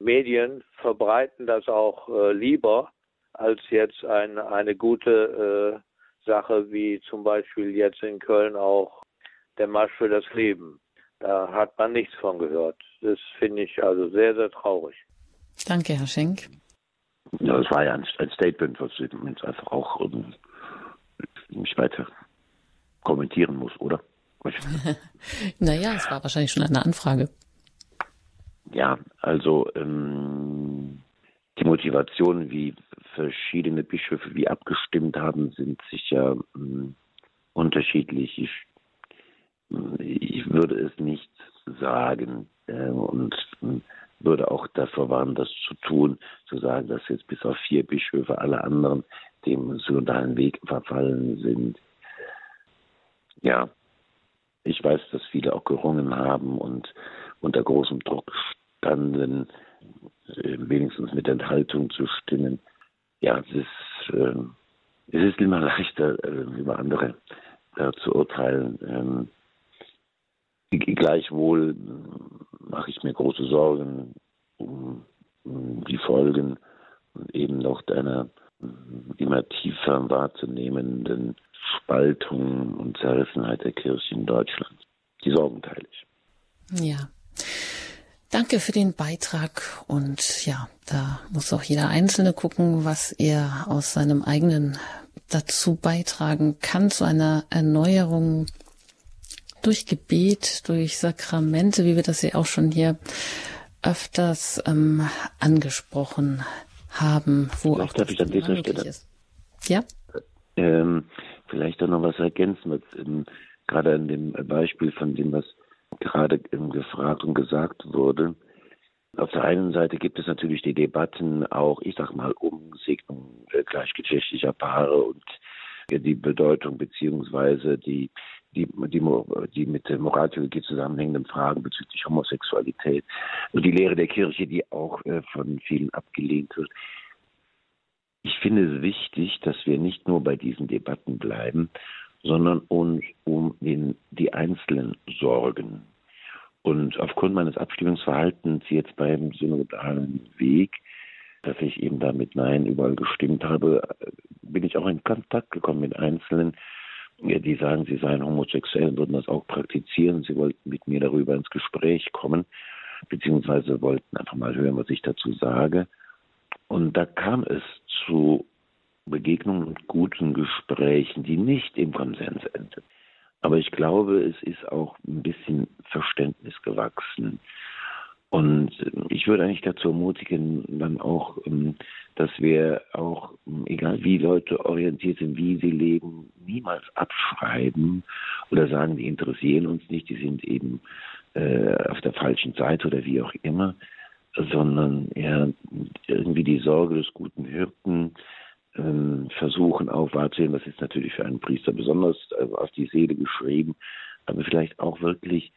Medien verbreiten das auch lieber als jetzt ein, eine gute Sache wie zum Beispiel jetzt in Köln auch der Marsch für das Leben. Da hat man nichts von gehört. Das finde ich also sehr, sehr traurig. Danke, Herr Schenk. Ja, das war ja ein, ein Statement, was ich jetzt einfach auch um, nicht weiter kommentieren muss, oder? [LAUGHS] naja, es war wahrscheinlich schon eine Anfrage. Ja, also ähm, die Motivation, wie verschiedene Bischöfe wie abgestimmt haben, sind sicher ähm, unterschiedlich. Ich ich würde es nicht sagen äh, und würde auch davor warnen, das zu tun, zu sagen, dass jetzt bis auf vier Bischöfe alle anderen dem synodalen Weg verfallen sind. Ja, ich weiß, dass viele auch gerungen haben und unter großem Druck standen, äh, wenigstens mit Enthaltung zu stimmen. Ja, es ist, äh, es ist immer leichter, äh, über andere äh, zu urteilen. Gleichwohl mache ich mir große Sorgen um, die Folgen und eben noch einer immer tiefer wahrzunehmenden Spaltung und Zerrissenheit der Kirche in Deutschland. Die Sorgen teile ich. Ja. Danke für den Beitrag und ja, da muss auch jeder Einzelne gucken, was er aus seinem eigenen dazu beitragen kann zu einer Erneuerung durch Gebet, durch Sakramente, wie wir das ja auch schon hier öfters ähm, angesprochen haben, wo vielleicht auch darf ich an dieser Stelle ist. Ja. Ähm, vielleicht auch noch was ergänzen, was, ähm, gerade an dem Beispiel von dem, was gerade ähm, gefragt und gesagt wurde. Auf der einen Seite gibt es natürlich die Debatten auch, ich sag mal, um Segnung äh, gleichgeschlechtlicher Paare und äh, die Bedeutung beziehungsweise die die, die, die mit der Moraltheologie zusammenhängenden Fragen bezüglich Homosexualität und die Lehre der Kirche, die auch äh, von vielen abgelehnt wird. Ich finde es wichtig, dass wir nicht nur bei diesen Debatten bleiben, sondern uns um den, die Einzelnen sorgen Und aufgrund meines Abstimmungsverhaltens jetzt beim synodalen Weg, dass ich eben da mit Nein überall gestimmt habe, bin ich auch in Kontakt gekommen mit Einzelnen, die sagen, sie seien homosexuell und würden das auch praktizieren. Sie wollten mit mir darüber ins Gespräch kommen, beziehungsweise wollten einfach mal hören, was ich dazu sage. Und da kam es zu Begegnungen und guten Gesprächen, die nicht im Konsens endeten. Aber ich glaube, es ist auch ein bisschen Verständnis gewachsen. Und ich würde eigentlich dazu ermutigen, dann auch, ähm, dass wir auch, ähm, egal wie Leute orientiert sind, wie sie leben, niemals abschreiben oder sagen, die interessieren uns nicht, die sind eben äh, auf der falschen Seite oder wie auch immer, sondern ja, irgendwie die Sorge des guten Hirten ähm, versuchen aufwahrzunehmen. Das ist natürlich für einen Priester besonders äh, auf die Seele geschrieben, aber vielleicht auch wirklich äh,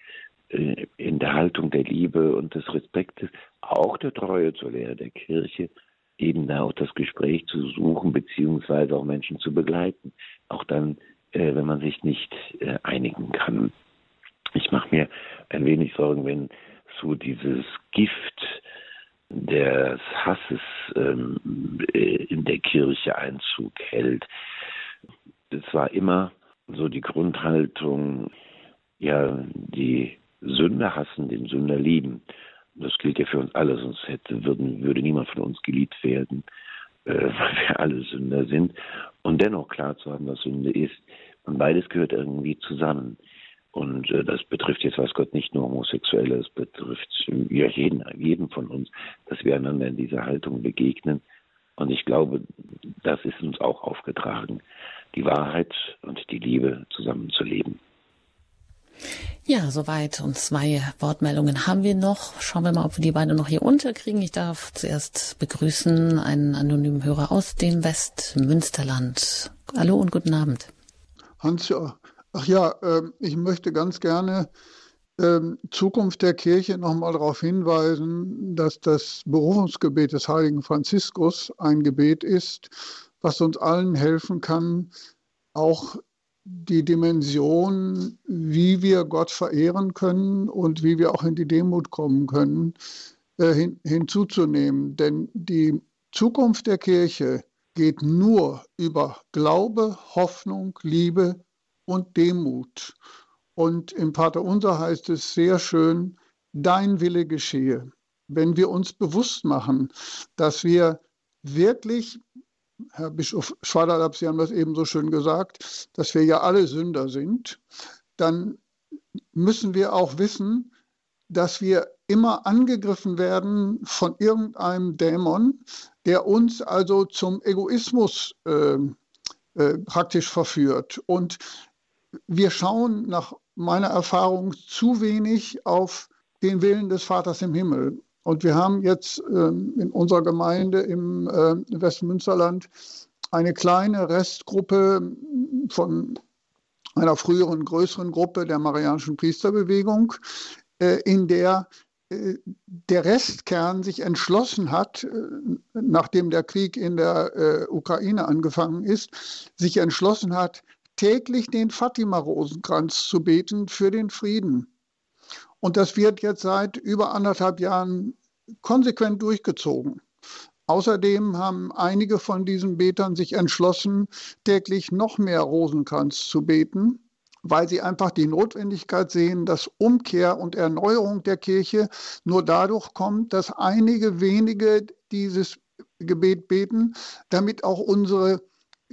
in der Haltung der Liebe und des Respektes, auch der Treue zur Lehre der Kirche, eben da auch das Gespräch zu suchen, beziehungsweise auch Menschen zu begleiten. Auch dann, äh, wenn man sich nicht äh, einigen kann. Ich mache mir ein wenig Sorgen, wenn so dieses Gift des Hasses ähm, äh, in der Kirche Einzug hält. Es war immer so die Grundhaltung, ja, die Sünder hassen, den Sünder lieben. Das gilt ja für uns alle, sonst hätte, würden, würde niemand von uns geliebt werden, äh, [LAUGHS] weil wir alle Sünder sind. Und dennoch klar zu haben, was Sünde ist. Und beides gehört irgendwie zusammen. Und äh, das betrifft jetzt, was Gott, nicht nur Homosexuelle, es betrifft ja jeden, jeden von uns, dass wir einander in dieser Haltung begegnen. Und ich glaube, das ist uns auch aufgetragen, die Wahrheit und die Liebe zusammenzuleben. Ja, soweit. Und zwei Wortmeldungen haben wir noch. Schauen wir mal, ob wir die beiden noch hier unterkriegen. Ich darf zuerst begrüßen einen anonymen Hörer aus dem Westmünsterland. Hallo und guten Abend. Hans, Ach ja, ähm, ich möchte ganz gerne ähm, Zukunft der Kirche nochmal darauf hinweisen, dass das Berufungsgebet des heiligen Franziskus ein Gebet ist, was uns allen helfen kann, auch die Dimension, wie wir Gott verehren können und wie wir auch in die Demut kommen können, äh, hin, hinzuzunehmen. Denn die Zukunft der Kirche geht nur über Glaube, Hoffnung, Liebe, und Demut. Und im Pater Unser heißt es sehr schön, dein Wille geschehe. Wenn wir uns bewusst machen, dass wir wirklich, Herr Bischof Schwaderlapp, Sie haben das eben so schön gesagt, dass wir ja alle Sünder sind, dann müssen wir auch wissen, dass wir immer angegriffen werden von irgendeinem Dämon, der uns also zum Egoismus äh, äh, praktisch verführt. Und wir schauen nach meiner Erfahrung zu wenig auf den Willen des Vaters im Himmel. Und wir haben jetzt ähm, in unserer Gemeinde im äh, Westmünsterland eine kleine Restgruppe von einer früheren größeren Gruppe der Marianischen Priesterbewegung, äh, in der äh, der Restkern sich entschlossen hat, äh, nachdem der Krieg in der Ukraine angefangen ist, sich entschlossen hat, täglich den Fatima-Rosenkranz zu beten für den Frieden. Und das wird jetzt seit über anderthalb Jahren konsequent durchgezogen. Außerdem haben einige von diesen Betern sich entschlossen, täglich noch mehr Rosenkranz zu beten, weil sie einfach die Notwendigkeit sehen, dass Umkehr und Erneuerung der Kirche nur dadurch kommt, dass einige wenige dieses Gebet beten, damit auch unsere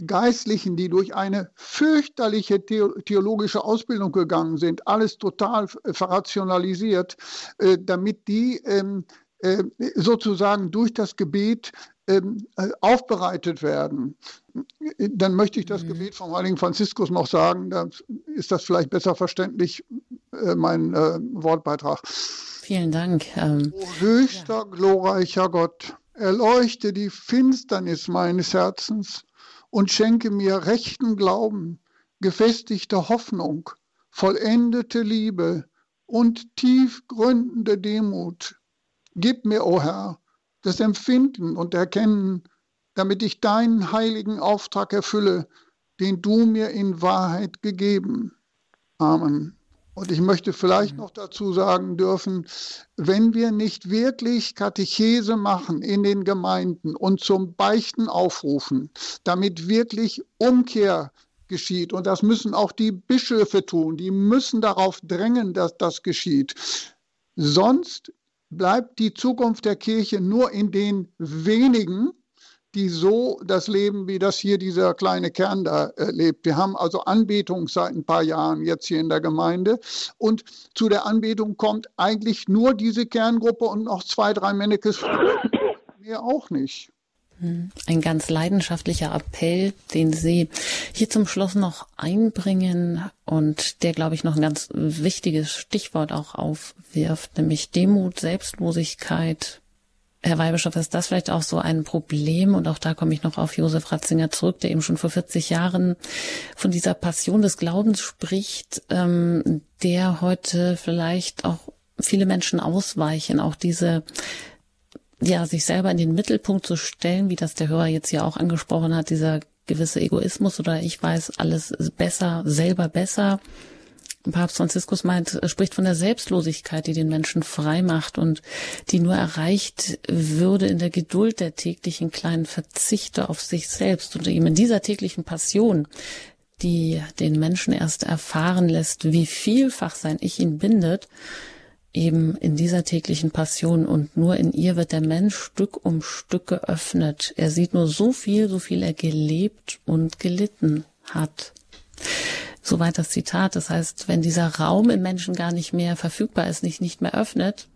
Geistlichen, die durch eine fürchterliche theologische Ausbildung gegangen sind, alles total verrationalisiert, äh, damit die ähm, äh, sozusagen durch das Gebet ähm, äh, aufbereitet werden. Dann möchte ich das mhm. Gebet vom heiligen Franziskus noch sagen, dann ist das vielleicht besser verständlich, mein Wortbeitrag. Vielen Dank. Ähm, o höchster, ja. glorreicher Gott, erleuchte die Finsternis meines Herzens und schenke mir rechten Glauben, gefestigte Hoffnung, vollendete Liebe und tiefgründende Demut. Gib mir, o oh Herr, das Empfinden und Erkennen, damit ich deinen heiligen Auftrag erfülle, den du mir in Wahrheit gegeben. Amen. Und ich möchte vielleicht noch dazu sagen dürfen, wenn wir nicht wirklich Katechese machen in den Gemeinden und zum Beichten aufrufen, damit wirklich Umkehr geschieht, und das müssen auch die Bischöfe tun, die müssen darauf drängen, dass das geschieht. Sonst bleibt die Zukunft der Kirche nur in den wenigen, die so das leben, wie das hier dieser kleine Kern da äh, lebt. Wir haben also Anbetung seit ein paar Jahren jetzt hier in der Gemeinde. Und zu der Anbetung kommt eigentlich nur diese Kerngruppe und noch zwei, drei Mennekes. Mehr auch nicht. Hm, ein ganz leidenschaftlicher Appell, den Sie hier zum Schluss noch einbringen und der, glaube ich, noch ein ganz wichtiges Stichwort auch aufwirft, nämlich Demut, Selbstlosigkeit, Herr Weihbischof, ist das vielleicht auch so ein Problem? Und auch da komme ich noch auf Josef Ratzinger zurück, der eben schon vor 40 Jahren von dieser Passion des Glaubens spricht, ähm, der heute vielleicht auch viele Menschen ausweichen, auch diese ja, sich selber in den Mittelpunkt zu stellen, wie das der Hörer jetzt hier auch angesprochen hat, dieser gewisse Egoismus oder ich weiß alles besser, selber besser Papst Franziskus meint, spricht von der Selbstlosigkeit, die den Menschen frei macht und die nur erreicht würde in der Geduld der täglichen kleinen Verzichte auf sich selbst und eben in dieser täglichen Passion, die den Menschen erst erfahren lässt, wie vielfach sein Ich ihn bindet, eben in dieser täglichen Passion und nur in ihr wird der Mensch Stück um Stück geöffnet. Er sieht nur so viel, so viel er gelebt und gelitten hat. Soweit das Zitat. Das heißt, wenn dieser Raum im Menschen gar nicht mehr verfügbar ist, nicht, nicht mehr öffnet,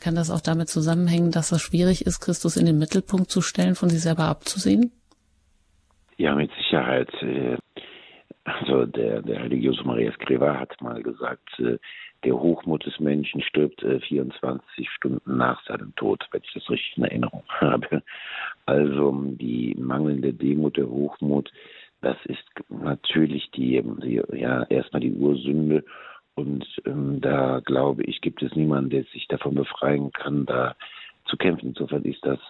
kann das auch damit zusammenhängen, dass es schwierig ist, Christus in den Mittelpunkt zu stellen, von sich selber abzusehen? Ja, mit Sicherheit. Äh, also der, der heilige Josef Maria Scriva hat mal gesagt, äh, der Hochmut des Menschen stirbt 24 äh, Stunden nach seinem Tod, wenn ich das richtig in Erinnerung [LAUGHS] habe. Also die mangelnde Demut, der Hochmut das ist natürlich die, die ja erstmal die Ursünde und ähm, da glaube ich, gibt es niemanden, der sich davon befreien kann, da zu kämpfen. Insofern ist das,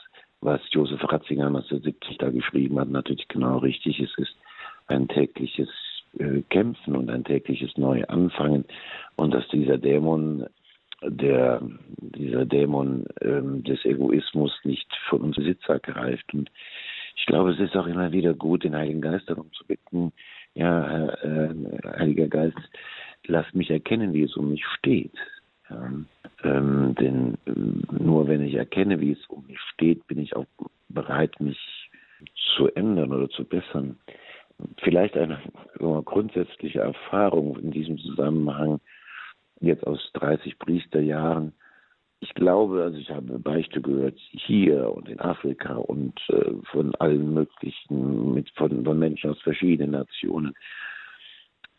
was Josef Ratzinger 1970 da geschrieben hat, natürlich genau richtig. Es ist ein tägliches äh, Kämpfen und ein tägliches Neuanfangen und dass dieser Dämon der dieser Dämon ähm, des Egoismus nicht von uns Besitz ergreift und ich glaube, es ist auch immer wieder gut, den Heiligen Geist darum zu bitten, ja, äh, Heiliger Geist, lass mich erkennen, wie es um mich steht. Ja, ähm, denn äh, nur wenn ich erkenne, wie es um mich steht, bin ich auch bereit, mich zu ändern oder zu bessern. Vielleicht eine grundsätzliche Erfahrung in diesem Zusammenhang jetzt aus 30 Priesterjahren ich glaube, also ich habe Beichte gehört hier und in Afrika und äh, von allen möglichen, mit, von, von Menschen aus verschiedenen Nationen.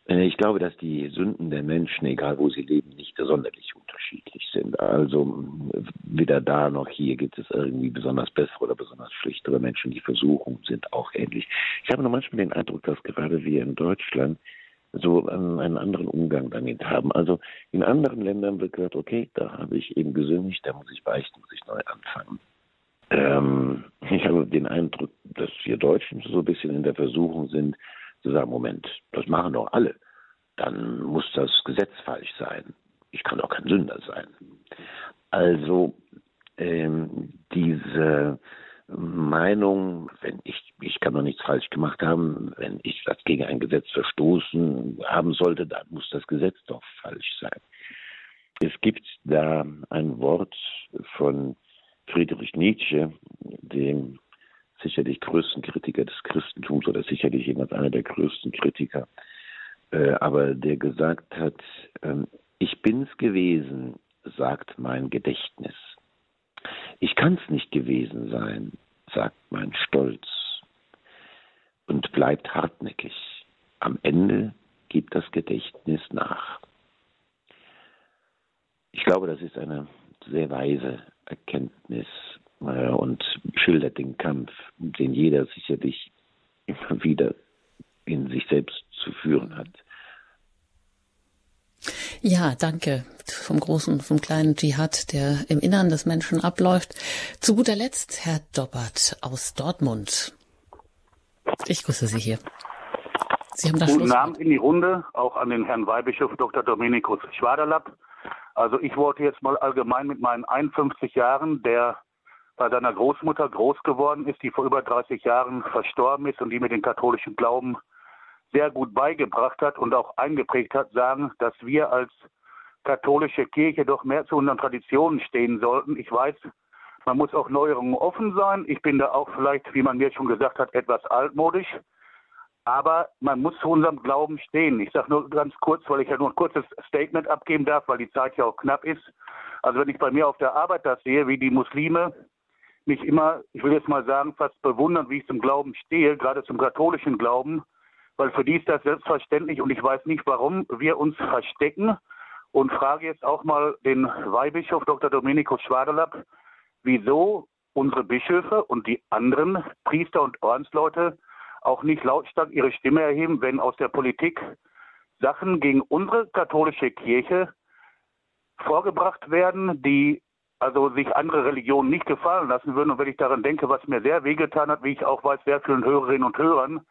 Äh, ich glaube, dass die Sünden der Menschen, egal wo sie leben, nicht sonderlich unterschiedlich sind. Also weder da noch hier gibt es irgendwie besonders bessere oder besonders schlechtere Menschen. Die Versuchungen sind auch ähnlich. Ich habe noch manchmal den Eindruck, dass gerade wir in Deutschland so einen anderen Umgang damit haben. Also in anderen Ländern wird gesagt, okay, da habe ich eben gesündigt, da muss ich beichten, muss ich neu anfangen. Ähm, ich habe den Eindruck, dass wir Deutschen so ein bisschen in der Versuchung sind, zu sagen, Moment, das machen doch alle. Dann muss das Gesetz falsch sein. Ich kann doch kein Sünder sein. Also ähm, diese Meinung, wenn ich, ich kann doch nichts falsch gemacht haben, wenn ich das gegen ein Gesetz verstoßen haben sollte, dann muss das Gesetz doch falsch sein. Es gibt da ein Wort von Friedrich Nietzsche, dem sicherlich größten Kritiker des Christentums oder sicherlich jemand einer der größten Kritiker, äh, aber der gesagt hat, äh, ich bin's gewesen, sagt mein Gedächtnis. Ich kann's nicht gewesen sein, sagt mein Stolz und bleibt hartnäckig. Am Ende gibt das Gedächtnis nach. Ich glaube, das ist eine sehr weise Erkenntnis äh, und schildert den Kampf, den jeder sicherlich immer wieder in sich selbst zu führen hat. Ja, danke vom großen, vom kleinen Dschihad, der im Innern des Menschen abläuft. Zu guter Letzt Herr Dobbert aus Dortmund. Ich grüße Sie hier. Sie haben das Guten Abend in die Runde, auch an den Herrn Weihbischof Dr. Dominikus Schwaderlapp. Also ich wollte jetzt mal allgemein mit meinen 51 Jahren, der bei seiner Großmutter groß geworden ist, die vor über 30 Jahren verstorben ist und die mir den katholischen Glauben sehr gut beigebracht hat und auch eingeprägt hat, sagen, dass wir als katholische Kirche doch mehr zu unseren Traditionen stehen sollten. Ich weiß, man muss auch Neuerungen offen sein. Ich bin da auch vielleicht, wie man mir schon gesagt hat, etwas altmodisch. Aber man muss zu unserem Glauben stehen. Ich sage nur ganz kurz, weil ich ja nur ein kurzes Statement abgeben darf, weil die Zeit ja auch knapp ist. Also wenn ich bei mir auf der Arbeit das sehe, wie die Muslime mich immer, ich will jetzt mal sagen, fast bewundern, wie ich zum Glauben stehe, gerade zum katholischen Glauben, weil für die ist das selbstverständlich und ich weiß nicht, warum wir uns verstecken und frage jetzt auch mal den Weihbischof Dr. Domenico Schwaderlapp, wieso unsere Bischöfe und die anderen Priester und Ordensleute auch nicht lautstark ihre Stimme erheben, wenn aus der Politik Sachen gegen unsere katholische Kirche vorgebracht werden, die also sich andere Religionen nicht gefallen lassen würden. Und wenn ich daran denke, was mir sehr wehgetan hat, wie ich auch weiß, sehr vielen Hörerinnen und Hörern,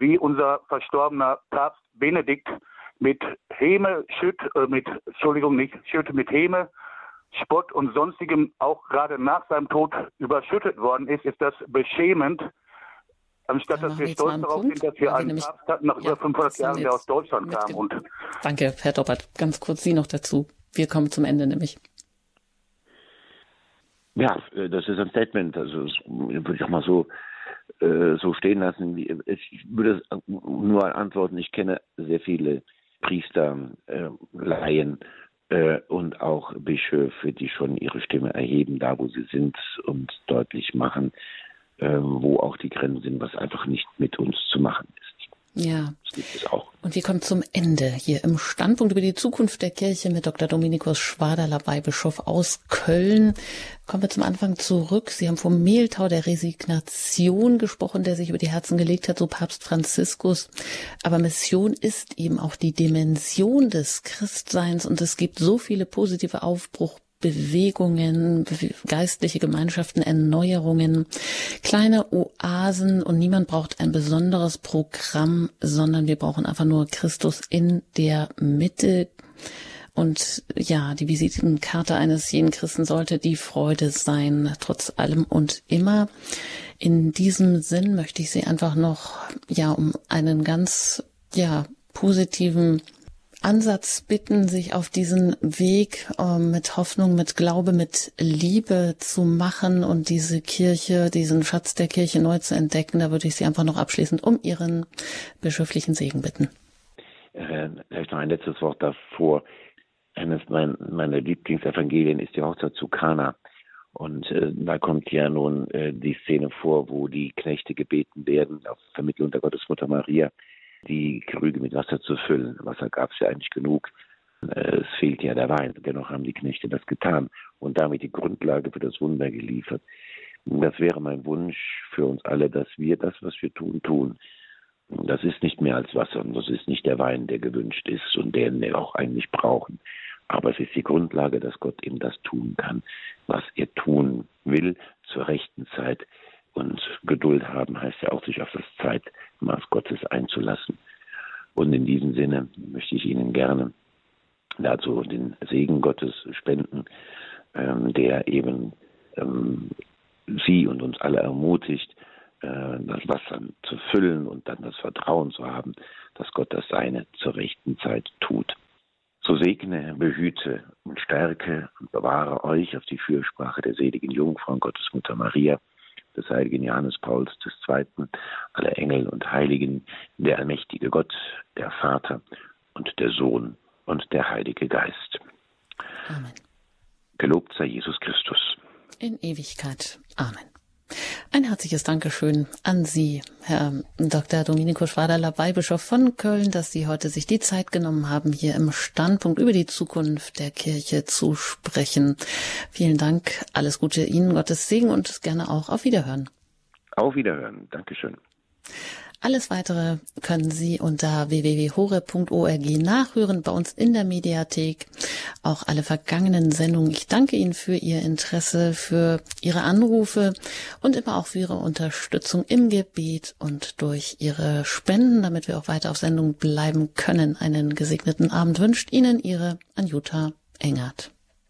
wie unser verstorbener Papst Benedikt mit Häme, Schütt, äh, mit, Entschuldigung, nicht Schütt, mit Häme, Spott und sonstigem auch gerade nach seinem Tod überschüttet worden ist, ist das beschämend, Anstatt dass wir stolz darauf sind, dass wir einen Papst hatten nach über 500 Jahren, der aus Deutschland kam. Und Danke, Herr Doppert. Ganz kurz Sie noch dazu. Wir kommen zum Ende nämlich. Ja, äh, das ist ein Statement. Also das würde ich auch mal so, äh, so stehen lassen. Ich würde nur antworten, ich kenne sehr viele Priester, äh, Laien äh, und auch Bischöfe, die schon ihre Stimme erheben, da wo sie sind und deutlich machen, ähm, wo auch die Grenzen sind, was einfach nicht mit uns zu machen ist. Ja. Das gibt es auch. Und wir kommen zum Ende hier im Standpunkt über die Zukunft der Kirche mit Dr. Dominikus Schwaderler, Weihbischof aus Köln. Kommen wir zum Anfang zurück. Sie haben vom Mehltau der Resignation gesprochen, der sich über die Herzen gelegt hat, so Papst Franziskus. Aber Mission ist eben auch die Dimension des Christseins und es gibt so viele positive Aufbruch Bewegungen, geistliche Gemeinschaften, Erneuerungen, kleine Oasen und niemand braucht ein besonderes Programm, sondern wir brauchen einfach nur Christus in der Mitte. Und ja, die Visitenkarte eines jeden Christen sollte die Freude sein, trotz allem und immer. In diesem Sinn möchte ich Sie einfach noch, ja, um einen ganz, ja, positiven Ansatz bitten, sich auf diesen Weg äh, mit Hoffnung, mit Glaube, mit Liebe zu machen und diese Kirche, diesen Schatz der Kirche neu zu entdecken. Da würde ich Sie einfach noch abschließend um Ihren bischöflichen Segen bitten. Äh, vielleicht noch ein letztes Wort davor. Eines meiner Lieblingsevangelien ist die Hochzeit zu Kana. Und äh, da kommt ja nun äh, die Szene vor, wo die Knechte gebeten werden, auf Vermittlung der Gottesmutter Maria, die Krüge mit Wasser zu füllen. Wasser gab es ja eigentlich genug. Es fehlt ja der Wein. Dennoch haben die Knechte das getan und damit die Grundlage für das Wunder geliefert. Das wäre mein Wunsch für uns alle, dass wir das, was wir tun, tun. Das ist nicht mehr als Wasser und das ist nicht der Wein, der gewünscht ist und den wir auch eigentlich brauchen. Aber es ist die Grundlage, dass Gott eben das tun kann, was er tun will zur rechten Zeit. Und Geduld haben heißt ja auch, sich auf das Zeitmaß Gottes einzulassen. Und in diesem Sinne möchte ich Ihnen gerne dazu den Segen Gottes spenden, ähm, der eben ähm, Sie und uns alle ermutigt, äh, das Wasser zu füllen und dann das Vertrauen zu haben, dass Gott das Seine zur rechten Zeit tut. So segne, behüte und stärke und bewahre euch auf die Fürsprache der seligen Jungfrau und Gottesmutter Maria des heiligen Johannes Pauls II., alle Engel und Heiligen, der allmächtige Gott, der Vater und der Sohn und der Heilige Geist. Amen. Gelobt sei Jesus Christus. In Ewigkeit. Amen. Ein herzliches Dankeschön an Sie, Herr Dr. Domenico Schwaderler, Weihbischof von Köln, dass Sie heute sich die Zeit genommen haben, hier im Standpunkt über die Zukunft der Kirche zu sprechen. Vielen Dank. Alles Gute Ihnen, Gottes Segen und gerne auch auf Wiederhören. Auf Wiederhören. Dankeschön. Alles weitere können Sie unter www.hore.org nachhören, bei uns in der Mediathek. Auch alle vergangenen Sendungen. Ich danke Ihnen für Ihr Interesse, für Ihre Anrufe und immer auch für Ihre Unterstützung im Gebet und durch Ihre Spenden, damit wir auch weiter auf Sendung bleiben können. Einen gesegneten Abend wünscht Ihnen Ihre Anjuta Engert.